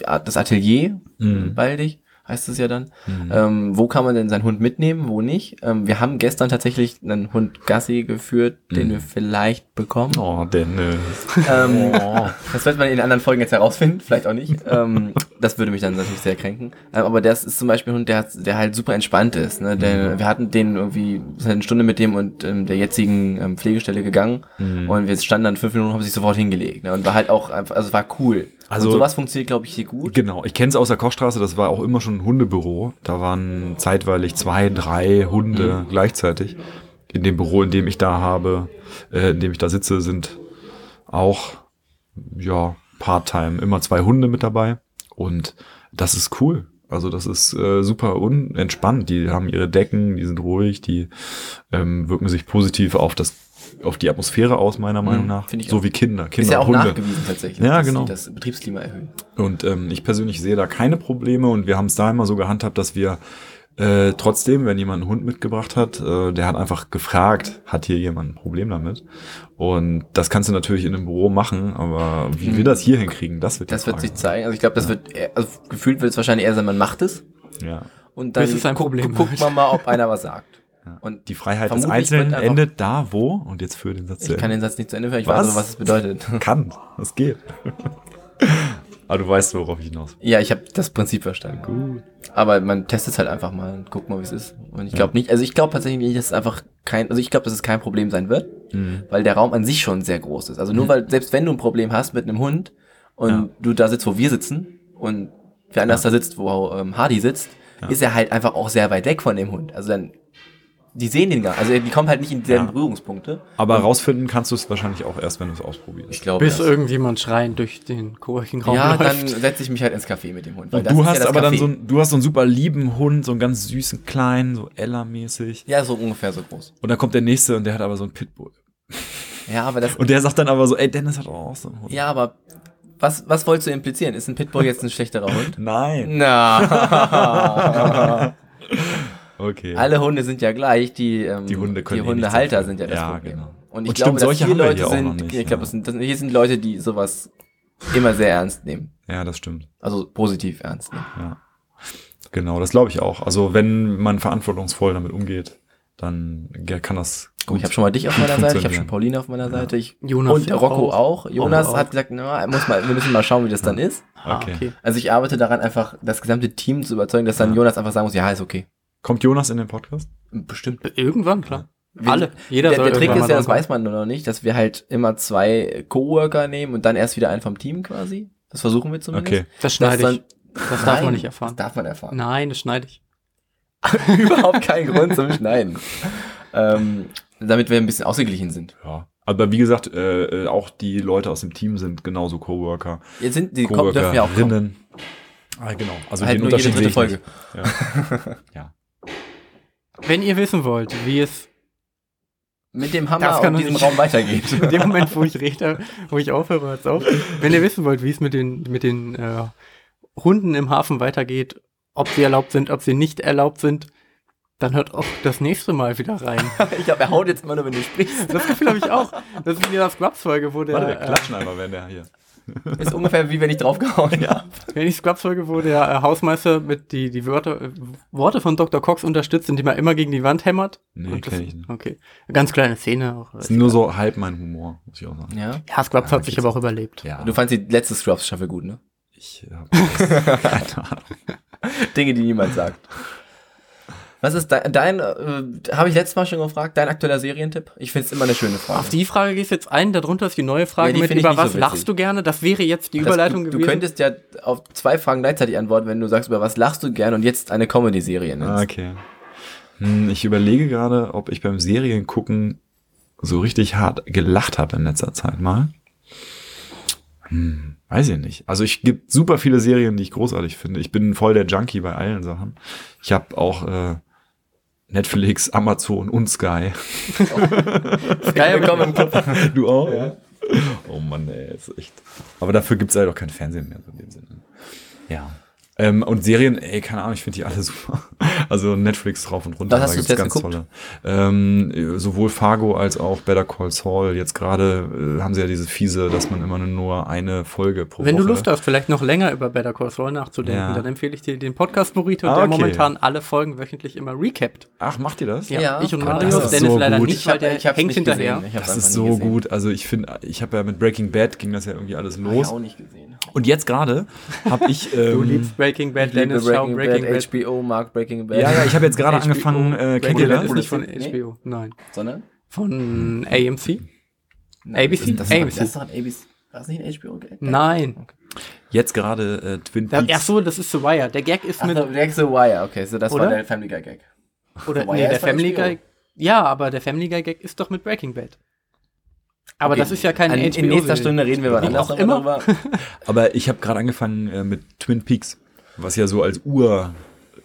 ja, das Atelier Mhm. baldig heißt es ja dann. Ähm, wo kann man denn seinen Hund mitnehmen, wo nicht? Ähm, wir haben gestern tatsächlich einen Hund Gassi geführt, den Mhm. wir vielleicht bekommen. Oh, Dennis. Ähm, Oh. das wird man in anderen Folgen jetzt herausfinden, vielleicht auch nicht. Ähm, das würde mich dann natürlich sehr kränken. Ähm, aber das ist zum Beispiel ein Hund, der, hat- der halt super entspannt ist. Ne? Der, Wir hatten den irgendwie eine Stunde mit dem und der jetzigen ähm, Pflegestelle gegangen Mhm. und wir standen dann fünf Minuten und haben sich sofort hingelegt. Ne? Und war halt auch einfach, also war cool. Also- und sowas funktioniert, glaube ich, hier gut. Genau, ich kenne es aus der Kochstraße, das war auch immer schon ein Hundebüro. Da waren zeitweilig zwei, drei Hunde Mhm. gleichzeitig. In dem Büro, in dem ich da habe, äh, in dem ich da sitze, sind auch, ja, Part-Time, immer zwei Hunde mit dabei. Und das ist cool. Also das ist äh, super unentspannt. Die haben ihre Decken, die sind ruhig, die ähm, wirken sich positiv auf das auf die Atmosphäre aus, meiner Meinung nach. Mhm, ich so auch. wie Kinder. Kinder Ist ja auch Hunde. nachgewiesen tatsächlich, Ja, dass genau. sie das Betriebsklima erhöhen. Und ähm, ich persönlich sehe da keine Probleme und wir haben es da immer so gehandhabt, dass wir äh, trotzdem, wenn jemand einen Hund mitgebracht hat, äh, der hat einfach gefragt, hat hier jemand ein Problem damit? Und das kannst du natürlich in einem Büro machen, aber wie wir das hier hinkriegen, das wird die Mhm. Das wird sich zeigen. Also ich glaube, das wird, eher, also gefühlt wird es wahrscheinlich eher sein, man macht es Ja. und dann Bis es ein guck- Problem guckt wird. man mal, ob einer was sagt. Und Die Freiheit des Einzelnen endet da, wo? Und jetzt für den Satz zu ich kann den Satz nicht zu Ende hören, ich Was? weiß aber, was es bedeutet. Kann, das geht. aber du weißt, worauf ich hinaus will. Ja, ich habe das Prinzip verstanden. Gut. Aber man testet es halt einfach mal und guckt mal, wie es ist. Und ich glaube nicht, also ich glaube tatsächlich nicht, dass es einfach kein, also ich glaube, dass es kein Problem sein wird, Mhm. weil der Raum an sich schon sehr groß ist. Also nur weil, selbst wenn du ein Problem hast mit einem Hund und Ja. du da sitzt, wo wir sitzen und wer anders da sitzt, wo ähm, Hardy sitzt, ist er halt einfach auch sehr weit weg von dem Hund. Also dann, die sehen den gar, also die kommen halt nicht in dieselben Ja. Berührungspunkte. Aber rausfinden kannst du es wahrscheinlich auch erst, wenn du es ausprobierst. Ich glaube, Bis das- irgendjemand schreiend durch den Coworking-Raum ja, dann läuft. setze ich mich halt ins Café mit dem Hund. weil Und das du ja hast das aber dann Café. so ein, du hast so einen super lieben Hund, so einen ganz süßen kleinen, so Ella-mäßig. Ja, so ungefähr so groß. Und dann kommt der nächste und der hat aber so einen Pitbull. Ja, aber das, Und der sagt dann aber so, ey, Dennis hat auch so einen Hund. Ja, aber was, was wolltest du implizieren? Ist ein Pitbull jetzt ein schlechterer Hund? Nein. Na. Okay. Alle Hunde sind ja gleich, die, ähm, Die Hunde können die eh Hundehalter sind ja das Ja, Problem. genau. Und ich Und glaube, stimmt, solche dass wir Leute sind, noch nicht, ich glaube, ja. das sind, das, hier sind Leute, die sowas immer sehr ernst nehmen. Ja, das stimmt. Also positiv ernst nehmen. Ja. Genau, das glaube ich auch. Also wenn man verantwortungsvoll damit umgeht, dann kann das Guck, ich habe schon mal dich auf meiner Seite, ich habe schon. Pauline auf meiner Seite, ich, Jonas und Rocco auch. auch. Jonas auch. hat gesagt, na, muss mal, wir müssen mal schauen, wie das dann ist. Ah, Okay. okay. Also ich arbeite daran, einfach das gesamte Team zu überzeugen, dass dann Ja. Jonas einfach sagen muss, ja, ist okay. Kommt Jonas in den Podcast? Bestimmt. Irgendwann, klar. Wir- Alle. Jeder der, soll der Trick ist ja, das weiß man nur noch nicht, dass wir halt immer zwei Coworker nehmen und dann erst wieder einen vom Team quasi. Das versuchen wir zumindest. Okay. Das schneide Das ich. Das darf man nicht erfahren. Das darf man erfahren. Nein, das schneide ich. Überhaupt kein Grund zum Schneiden. Ähm, damit wir ein bisschen ausgeglichen sind. Ja. Aber wie gesagt, äh, äh, auch die Leute aus dem Team sind genauso Coworker. Jetzt sind die kommen, dürfen ja auch kommen. Coworkerinnen. Ah, genau. Also Halt den nur jede Unterschied dritte sehe ich Folge. Ja. ja. Wenn ihr wissen wollt, wie es mit dem Hammer in diesem Raum weitergeht. In dem Moment, wo ich rede, wo ich aufhöre, hört's auf. Wenn ihr wissen wollt, wie es mit den, mit den äh, Hunden im Hafen weitergeht, ob sie erlaubt sind, ob sie nicht erlaubt sind, dann hört auch das nächste Mal wieder rein. ich glaube, er haut jetzt immer nur, wenn du sprichst. Das Gefühl habe ich auch. Das ist der Scrubs-Folge, wo der, Warte, wir äh, klatschen einfach, wenn der hier. Ist ungefähr wie wenn ich draufgehauen habe. wenn die Scrubs-Folge, wo der äh, Hausmeister mit die, die Wörter, äh, Worte von Dr. Cox unterstützt, indem er immer gegen die Wand hämmert. Nee, Und das- ich nicht. Okay. Eine ganz kleine Szene auch. Das ist nur so halb mein Humor, muss ich auch sagen. Ja. Ja, Scrubs hat sich aber auch überlebt. Ja, Du fandst die letzte Scrubs-Staffel gut, ne? ich hab keine Ahnung. Dinge, die niemand sagt. Was ist dein, dein äh, habe ich letztes Mal schon gefragt, dein aktueller Serientipp? Ich finde es immer eine schöne Frage. Auf die Frage gehst du jetzt ein, darunter ist die neue Frage Ja, die mit, über was so lachst du gerne? Das wäre jetzt die Das- Überleitung du, gewesen. du könntest ja auf zwei Fragen gleichzeitig antworten, wenn du sagst, über was lachst du gern und jetzt eine Comedy-Serie nennst. Ah, okay. Hm, ich überlege gerade, ob ich beim Seriengucken so richtig hart gelacht habe in letzter Zeit mal. Hm, weiß ich nicht. Also ich gibt super viele Serien, die ich großartig finde. Ich bin voll der Junkie bei allen Sachen. Ich habe auch äh, Netflix, Amazon und Sky. Geil, Willkommen. Du auch? Ja. Oh Mann, ey, ist echt. Aber dafür gibt's halt auch kein Fernsehen mehr so in dem Sinne. Ja. Ähm, und Serien, ey, keine Ahnung, ich finde die alle super. Also Netflix rauf und runter. Da gibt's ganz geguckt? tolle. Ähm, sowohl Fargo als auch Better Call Saul. Jetzt gerade äh, haben sie ja diese fiese, dass man immer nur eine Folge pro Wenn Woche. du Lust hast, vielleicht noch länger über Better Call Saul nachzudenken, Ja. dann empfehle ich dir den Podcast Burrito, Ah, der okay. momentan alle Folgen wöchentlich immer recapt. Ach, macht ihr das? Ja. ich und Mario, Dennis so leider gut. nicht, weil der ich hab's hängt nicht hinterher. Das ist so gesehen. gut. Also ich finde, ich habe ja mit Breaking Bad ging das ja irgendwie alles Hab los. ich auch nicht gesehen. Und jetzt gerade habe ich. Du Ähm, liebst Breaking Bad, Dennis, schau Breaking, Breaking Bad, Bad. HBO mag Breaking Bad. ja, ja, ich habe jetzt gerade angefangen. Äh, kennt Breaking ihr Bad das? ist nicht von Nee. HBO, nein. Sondern? Von AMC? Nein, ABC? Das, das, ist, AMC. das ist doch ein ABC. War das nicht ein HBO? -Gag? Nein. Jetzt gerade äh, Twin Da, Peaks. ach so, das ist The Wire. Der Gag ist Ach mit, so, Direct the Wire, okay, so das Oder? war der Family Guy Gag. oder, The Wire nee, der ist Family HBO. Guy, ja, aber der Family Guy Gag ist doch mit Breaking Bad. Aber Okay. das ist ja keine An, HBO. In nächster Stunde reden wir Wie anders auch immer. drüber. Aber ich habe gerade angefangen äh, mit Twin Peaks, was ja so als Ur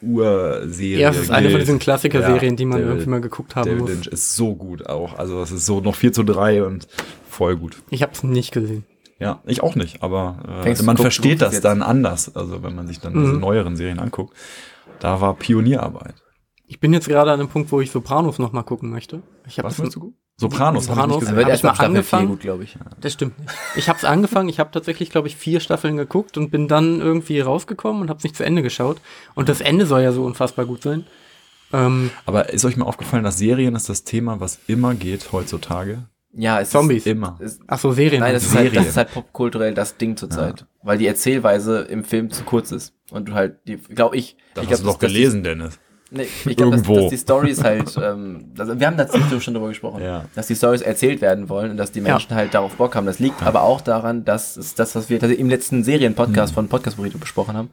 Urserie. Ja, es ist eine von diesen Klassiker-Serien, Ja, die man David- irgendwie mal geguckt haben David muss. Lynch ist so gut auch. Also es ist so noch 4 zu 3 und voll gut. Ich habe es nicht gesehen. Ja, ich auch nicht, aber äh, man guck- versteht das jetzt? dann anders. Also wenn man sich dann diese Mhm. neueren Serien anguckt. Da war Pionierarbeit. Ich bin jetzt gerade an einem Punkt, wo ich Sopranos noch mal gucken möchte. Ich habe Was das, willst du gut? Sopranos, ich Sopranos. gesehen. wird Hab erst ich mal Staffel angefangen? 4 gut, glaube ich. Das stimmt nicht. Ich habe es angefangen, ich habe tatsächlich, glaube ich, vier Staffeln geguckt und bin dann irgendwie rausgekommen und habe es nicht zu Ende geschaut. Und das Ende soll ja so unfassbar gut sein. Ähm, Aber ist euch mal aufgefallen, dass Serien ist das Thema, was immer geht heutzutage? Ja, es Zombies. Immer. Ist, ist, ach so, Serien. nein, das ist, Serie. halt, das ist halt popkulturell das Ding zurzeit. Weil die Erzählweise im Film zu kurz ist. Und du halt, die, glaube ich, Das ich hast du glaub, doch gelesen, Dennis. Nee, ich glaube, dass, dass die Stories halt, ähm, also wir haben da ziemlich schon drüber gesprochen, Ja. dass die Stories erzählt werden wollen und dass die Menschen halt darauf Bock haben. Das liegt aber auch daran, dass es das, was wir im letzten Serienpodcast Hm. von Podcast Burrito besprochen haben,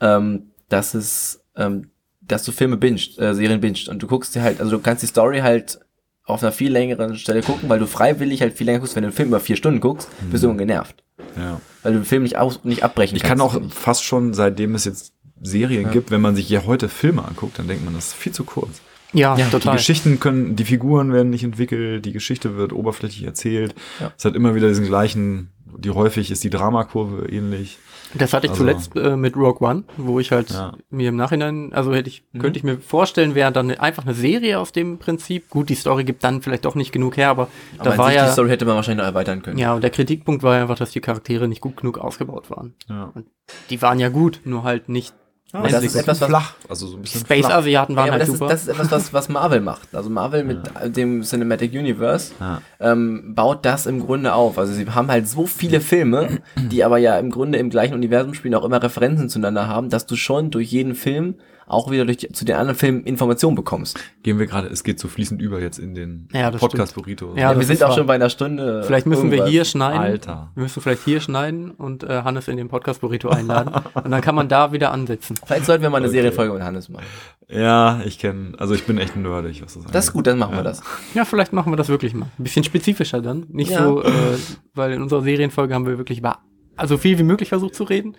ähm, dass es, ähm, dass du Filme binged, äh, Serien binged und du guckst dir halt, also du kannst die Story halt auf einer viel längeren Stelle gucken, weil du freiwillig halt viel länger guckst. Wenn du einen Film über vier Stunden guckst, bist du irgendwann genervt. Ja. Weil du den Film nicht, aus, nicht abbrechen Ich kann kannst. auch fast schon, seitdem es jetzt Serien gibt, wenn man sich ja heute Filme anguckt, dann denkt man, das ist viel zu kurz. ja, Ja, die Die total. Geschichten können, die Figuren werden nicht entwickelt, die Geschichte wird oberflächlich erzählt. Ja. Es hat immer wieder diesen gleichen, die häufig ist die Dramakurve ähnlich. Das hatte ich Also- zuletzt äh, mit Rogue One, wo ich halt Ja. mir im Nachhinein, also hätte ich, Mhm. könnte ich mir vorstellen, wäre dann einfach eine Serie aus dem Prinzip. Gut, die Story gibt dann vielleicht doch nicht genug her, aber, aber da an war sich ja, die Story hätte man wahrscheinlich noch erweitern können. ja, und der Kritikpunkt war einfach, dass die Charaktere nicht gut genug ausgebaut waren. Ja. Die waren ja gut, nur halt nicht. Aber das ist etwas, was flach, also so ein bisschen Space flach. Asiaten waren ja, halt das, ist, super. das ist etwas, was, was Marvel macht. Also Marvel mit dem Cinematic Universe Ja. ähm, baut das im Grunde auf. Also sie haben halt so viele Filme, die aber ja im Grunde im gleichen Universum spielen, auch immer Referenzen zueinander haben, dass du schon durch jeden Film auch wieder durch die, zu den anderen Filmen Informationen bekommst. Gehen wir gerade, es geht so fließend über jetzt in den Ja, das Podcast Burrito. Ja, Ja, wir sind auch schon bei einer Stunde. Vielleicht müssen wir irgendwas. hier schneiden. Alter. Wir müssen vielleicht hier schneiden und äh, Hannes in den Podcast Burrito einladen. und dann kann man da wieder ansetzen. Vielleicht sollten wir mal eine Okay. Serienfolge mit Hannes machen. Ja, ich kenne, also ich bin echt nerdig, was das Das ist gut, dann machen wir das. Ja, vielleicht machen wir das wirklich mal. Ein bisschen spezifischer dann. Nicht Ja. so, äh, weil in unserer Serienfolge haben wir wirklich über also viel wie möglich versucht zu reden.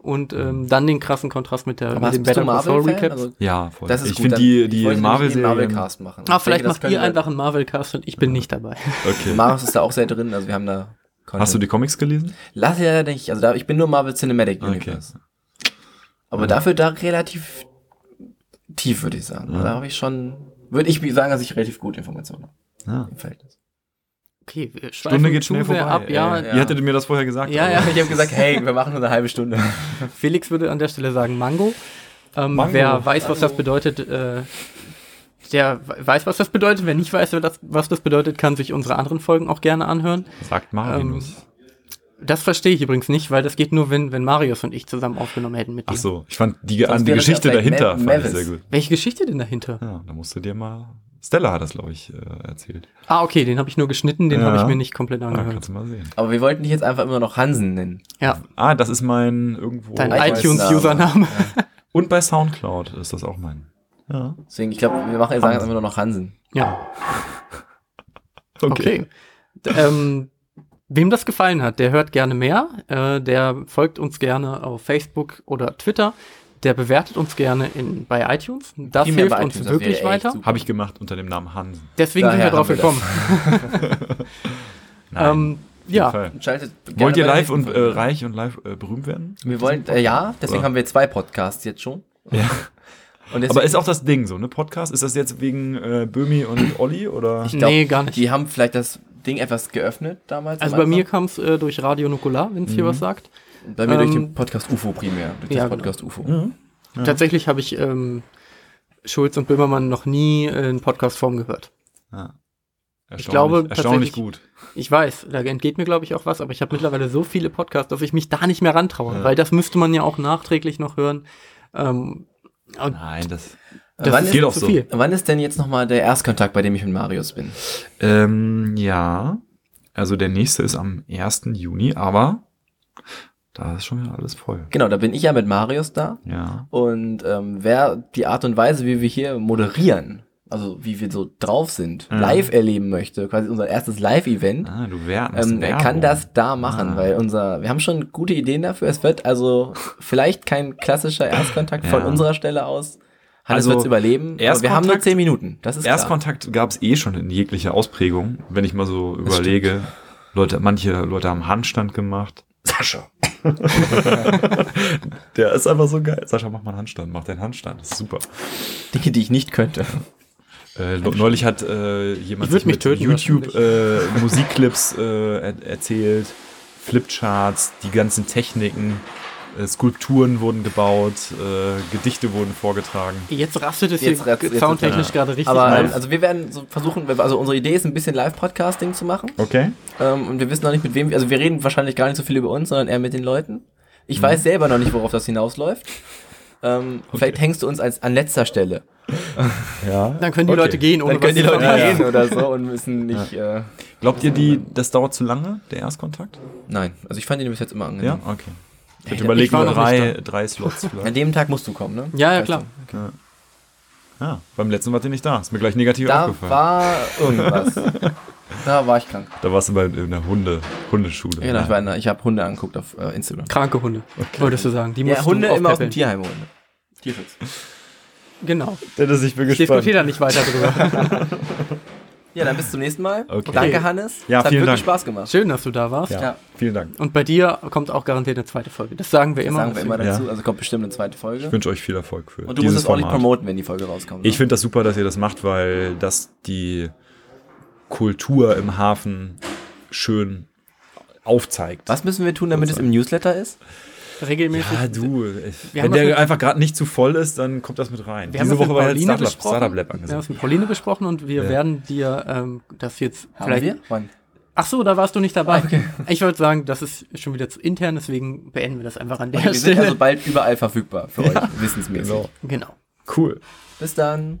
Und ähm, dann den krassen Kontrast mit, der, mit du Better Call Saul? Recaps. Also, Ja, voll. das ist ich finde die, ich die wollte nämlich einen Marvel-Serien. Marvel-Cast machen. Ah, Ich vielleicht denke, macht ihr einfach einen Marvel-Cast und ich bin nicht dabei. Okay. Marius ist da auch sehr drin, also wir haben da Content. Hast du die Comics gelesen? Lass ja nicht, also da, ich bin nur Marvel Cinematic Okay. Universe. Aber dafür da relativ tief, würde ich sagen. Da habe ich schon, würde ich sagen, dass ich relativ gute Informationen habe Ja. im Verhältnis. Okay, wir Stunde geht schnell vorbei. ab. Ja, ja. Ihr hättet mir das vorher gesagt. Ja, ja. Ich habe gesagt, hey, wir machen nur eine halbe Stunde. Felix würde an der Stelle sagen Mango. Ähm, Mango. Wer weiß, was das bedeutet, äh, der weiß, was das bedeutet. Wer nicht weiß, was das bedeutet, kann sich unsere anderen Folgen auch gerne anhören. Sagt Marinus. Das verstehe ich übrigens nicht, weil das geht nur, wenn, wenn Marius und ich zusammen aufgenommen hätten mit Ach ihm. so, ich fand die, an die Geschichte dahinter fand ich sehr gut. Welche Geschichte denn dahinter? Ja, da musst du dir mal. Stella hat das, glaube ich, äh, erzählt. Ah, okay, den habe ich nur geschnitten, den Ja. habe ich mir nicht komplett Ah, angehört. kannst du mal sehen. Aber wir wollten dich jetzt einfach immer noch Hansen nennen. Ja, Ah, das ist mein irgendwo. dein iTunes- iTunes-Username. Und bei Soundcloud ist das auch mein. Ja. Deswegen, ich glaube, wir machen, sagen jetzt immer nur noch Hansen. Ja, okay. D- ähm, wem das gefallen hat, der hört gerne mehr. Äh, der folgt uns gerne auf Facebook oder Twitter. Der bewertet uns gerne in, bei iTunes. Das Primär hilft bei uns iTunes, wirklich weiter. Habe ich gemacht unter dem Namen Hansen. Deswegen Daher sind wir drauf wir gekommen. Nein. Ähm, ja, Fall. Schaltet gerne Wollt ihr live und äh, reich und live äh, berühmt werden? Wir wollen, äh, ja, deswegen Oder? haben wir zwei Podcasts jetzt schon. Ja. Aber ist auch das Ding so, ne? Podcast? Ist das jetzt wegen äh, Böhmi und Olli oder? ich glaub, Nee, gar nicht. Die haben vielleicht das Ding etwas geöffnet damals. also bei mir kam es äh, durch Radio Nukular, wenn es hier was sagt. Bei mir durch ähm, den Podcast UFO primär. Durch ja, das genau. Podcast UFO. Mhm. Tatsächlich habe ich ähm, Schulz und Böhmermann noch nie in Podcastform gehört. Ja. Erstaunlich, glaube erstaunlich gut. Ich weiß, da entgeht mir, glaube ich, auch was, aber ich habe mittlerweile so viele Podcasts, dass ich mich da nicht mehr rantraue, Ja. weil das müsste man ja auch nachträglich noch hören. Ähm, Nein, das. das wann ist geht viel auch zu so. viel. Wann ist denn jetzt nochmal der Erstkontakt, bei dem ich mit Marius bin? Ähm, ja. Also der nächste ist am 1. Juni, aber da ist schon wieder alles voll. Genau, da bin ich ja mit Marius da. Ja. Und ähm, wer die Art und Weise, wie wir hier moderieren, also wie wir so drauf sind, Mhm. live erleben möchte, quasi unser erstes Live-Event, Ah, du wärst ähm, er kann das da machen, Ah. weil unser, wir haben schon gute Ideen dafür. Es wird also vielleicht kein klassischer Erstkontakt von Ja. unserer Stelle aus. Hannes Also, wird's überleben. Aber wir haben nur Erstkontakt- zehn Minuten. Das ist. Erstkontakt gab es eh schon in jeglicher Ausprägung, wenn ich mal so überlege. Leute, manche Leute haben Handstand gemacht. Sascha. Der ist einfach so geil. Sascha, mach mal einen Handstand, mach den Handstand. Das ist super. Dinge, die ich nicht könnte. Äh, neulich hat äh, jemand sich mich mit töten YouTube äh, Musikclips äh, er erzählt, Flipcharts, die ganzen Techniken, Skulpturen wurden gebaut, äh, Gedichte wurden vorgetragen. Jetzt rastet es Jetzt hier jetzt- soundtechnisch ja. gerade richtig Aber auf. also wir werden so versuchen, also unsere Idee ist ein bisschen Live-Podcasting zu machen. Okay. Ähm, und wir wissen noch nicht mit wem, also wir reden wahrscheinlich gar nicht so viel über uns, sondern eher mit den Leuten. Ich weiß selber noch nicht, worauf das hinausläuft. Ähm, Vielleicht hängst du uns als an letzter Stelle. Ja. Dann können die Okay. Leute gehen, ohne Dann können die Leute verraten. gehen oder so und müssen nicht. Äh, Glaubt ihr, die, das dauert zu lange, der Erstkontakt? nein, also ich fand ihn bis jetzt immer angenehm. Ja, okay. Ich hätte ich überlegt, war nur noch nicht drei, drei Slots An dem Tag musst du kommen, ne? Ja, ja, klar. du? Ja, beim letzten wart ihr nicht da. Ist mir gleich negativ Da aufgefallen. war irgendwas. da war ich krank. da warst du bei in der Hunde, Hundeschule. Genau, ich, war in der- ich habe Hunde angeguckt auf äh, Instagram. Kranke Hunde, wolltest du sagen. Die Ja, du Hunde immer aus dem. Tierheim holen. Tierschutz. Genau. Dennis, ich bin Ich diskutiere da nicht weiter drüber. Ja, dann bis zum nächsten Mal. Okay. Danke, Hannes. Ja, es hat vielen wirklich Dank. Spaß gemacht. Schön, dass du da warst. Ja, Ja. vielen Dank. Und bei dir kommt auch garantiert eine zweite Folge. Das sagen wir Das immer. sagen wir immer Ja. dazu. Also kommt bestimmt eine zweite Folge. Ich wünsche euch viel Erfolg für Und du dieses musst es auch nicht promoten, wenn die Folge rauskommt. Ich ne? finde das super, dass ihr das macht, weil das die Kultur im Hafen schön aufzeigt. Was müssen wir tun, damit es im Newsletter ist? Regelmäßig. Ja, du. Wenn haben der mit- einfach gerade nicht zu voll ist, dann kommt das mit rein. Wir haben Diese mit Woche war halt Pauline Startup, besprochen. Startup Lab Wir haben angesagt. es mit Pauline besprochen und wir Ja. werden dir ähm, das jetzt Haben vielleicht. wir? Wann? Ach so, da warst du nicht dabei. Okay. Ich wollte sagen, das ist schon wieder zu intern, deswegen beenden wir das einfach an der Okay, wir sind Stelle. also bald überall verfügbar für euch, wissensmäßig. Genau. genau. Cool. Bis dann.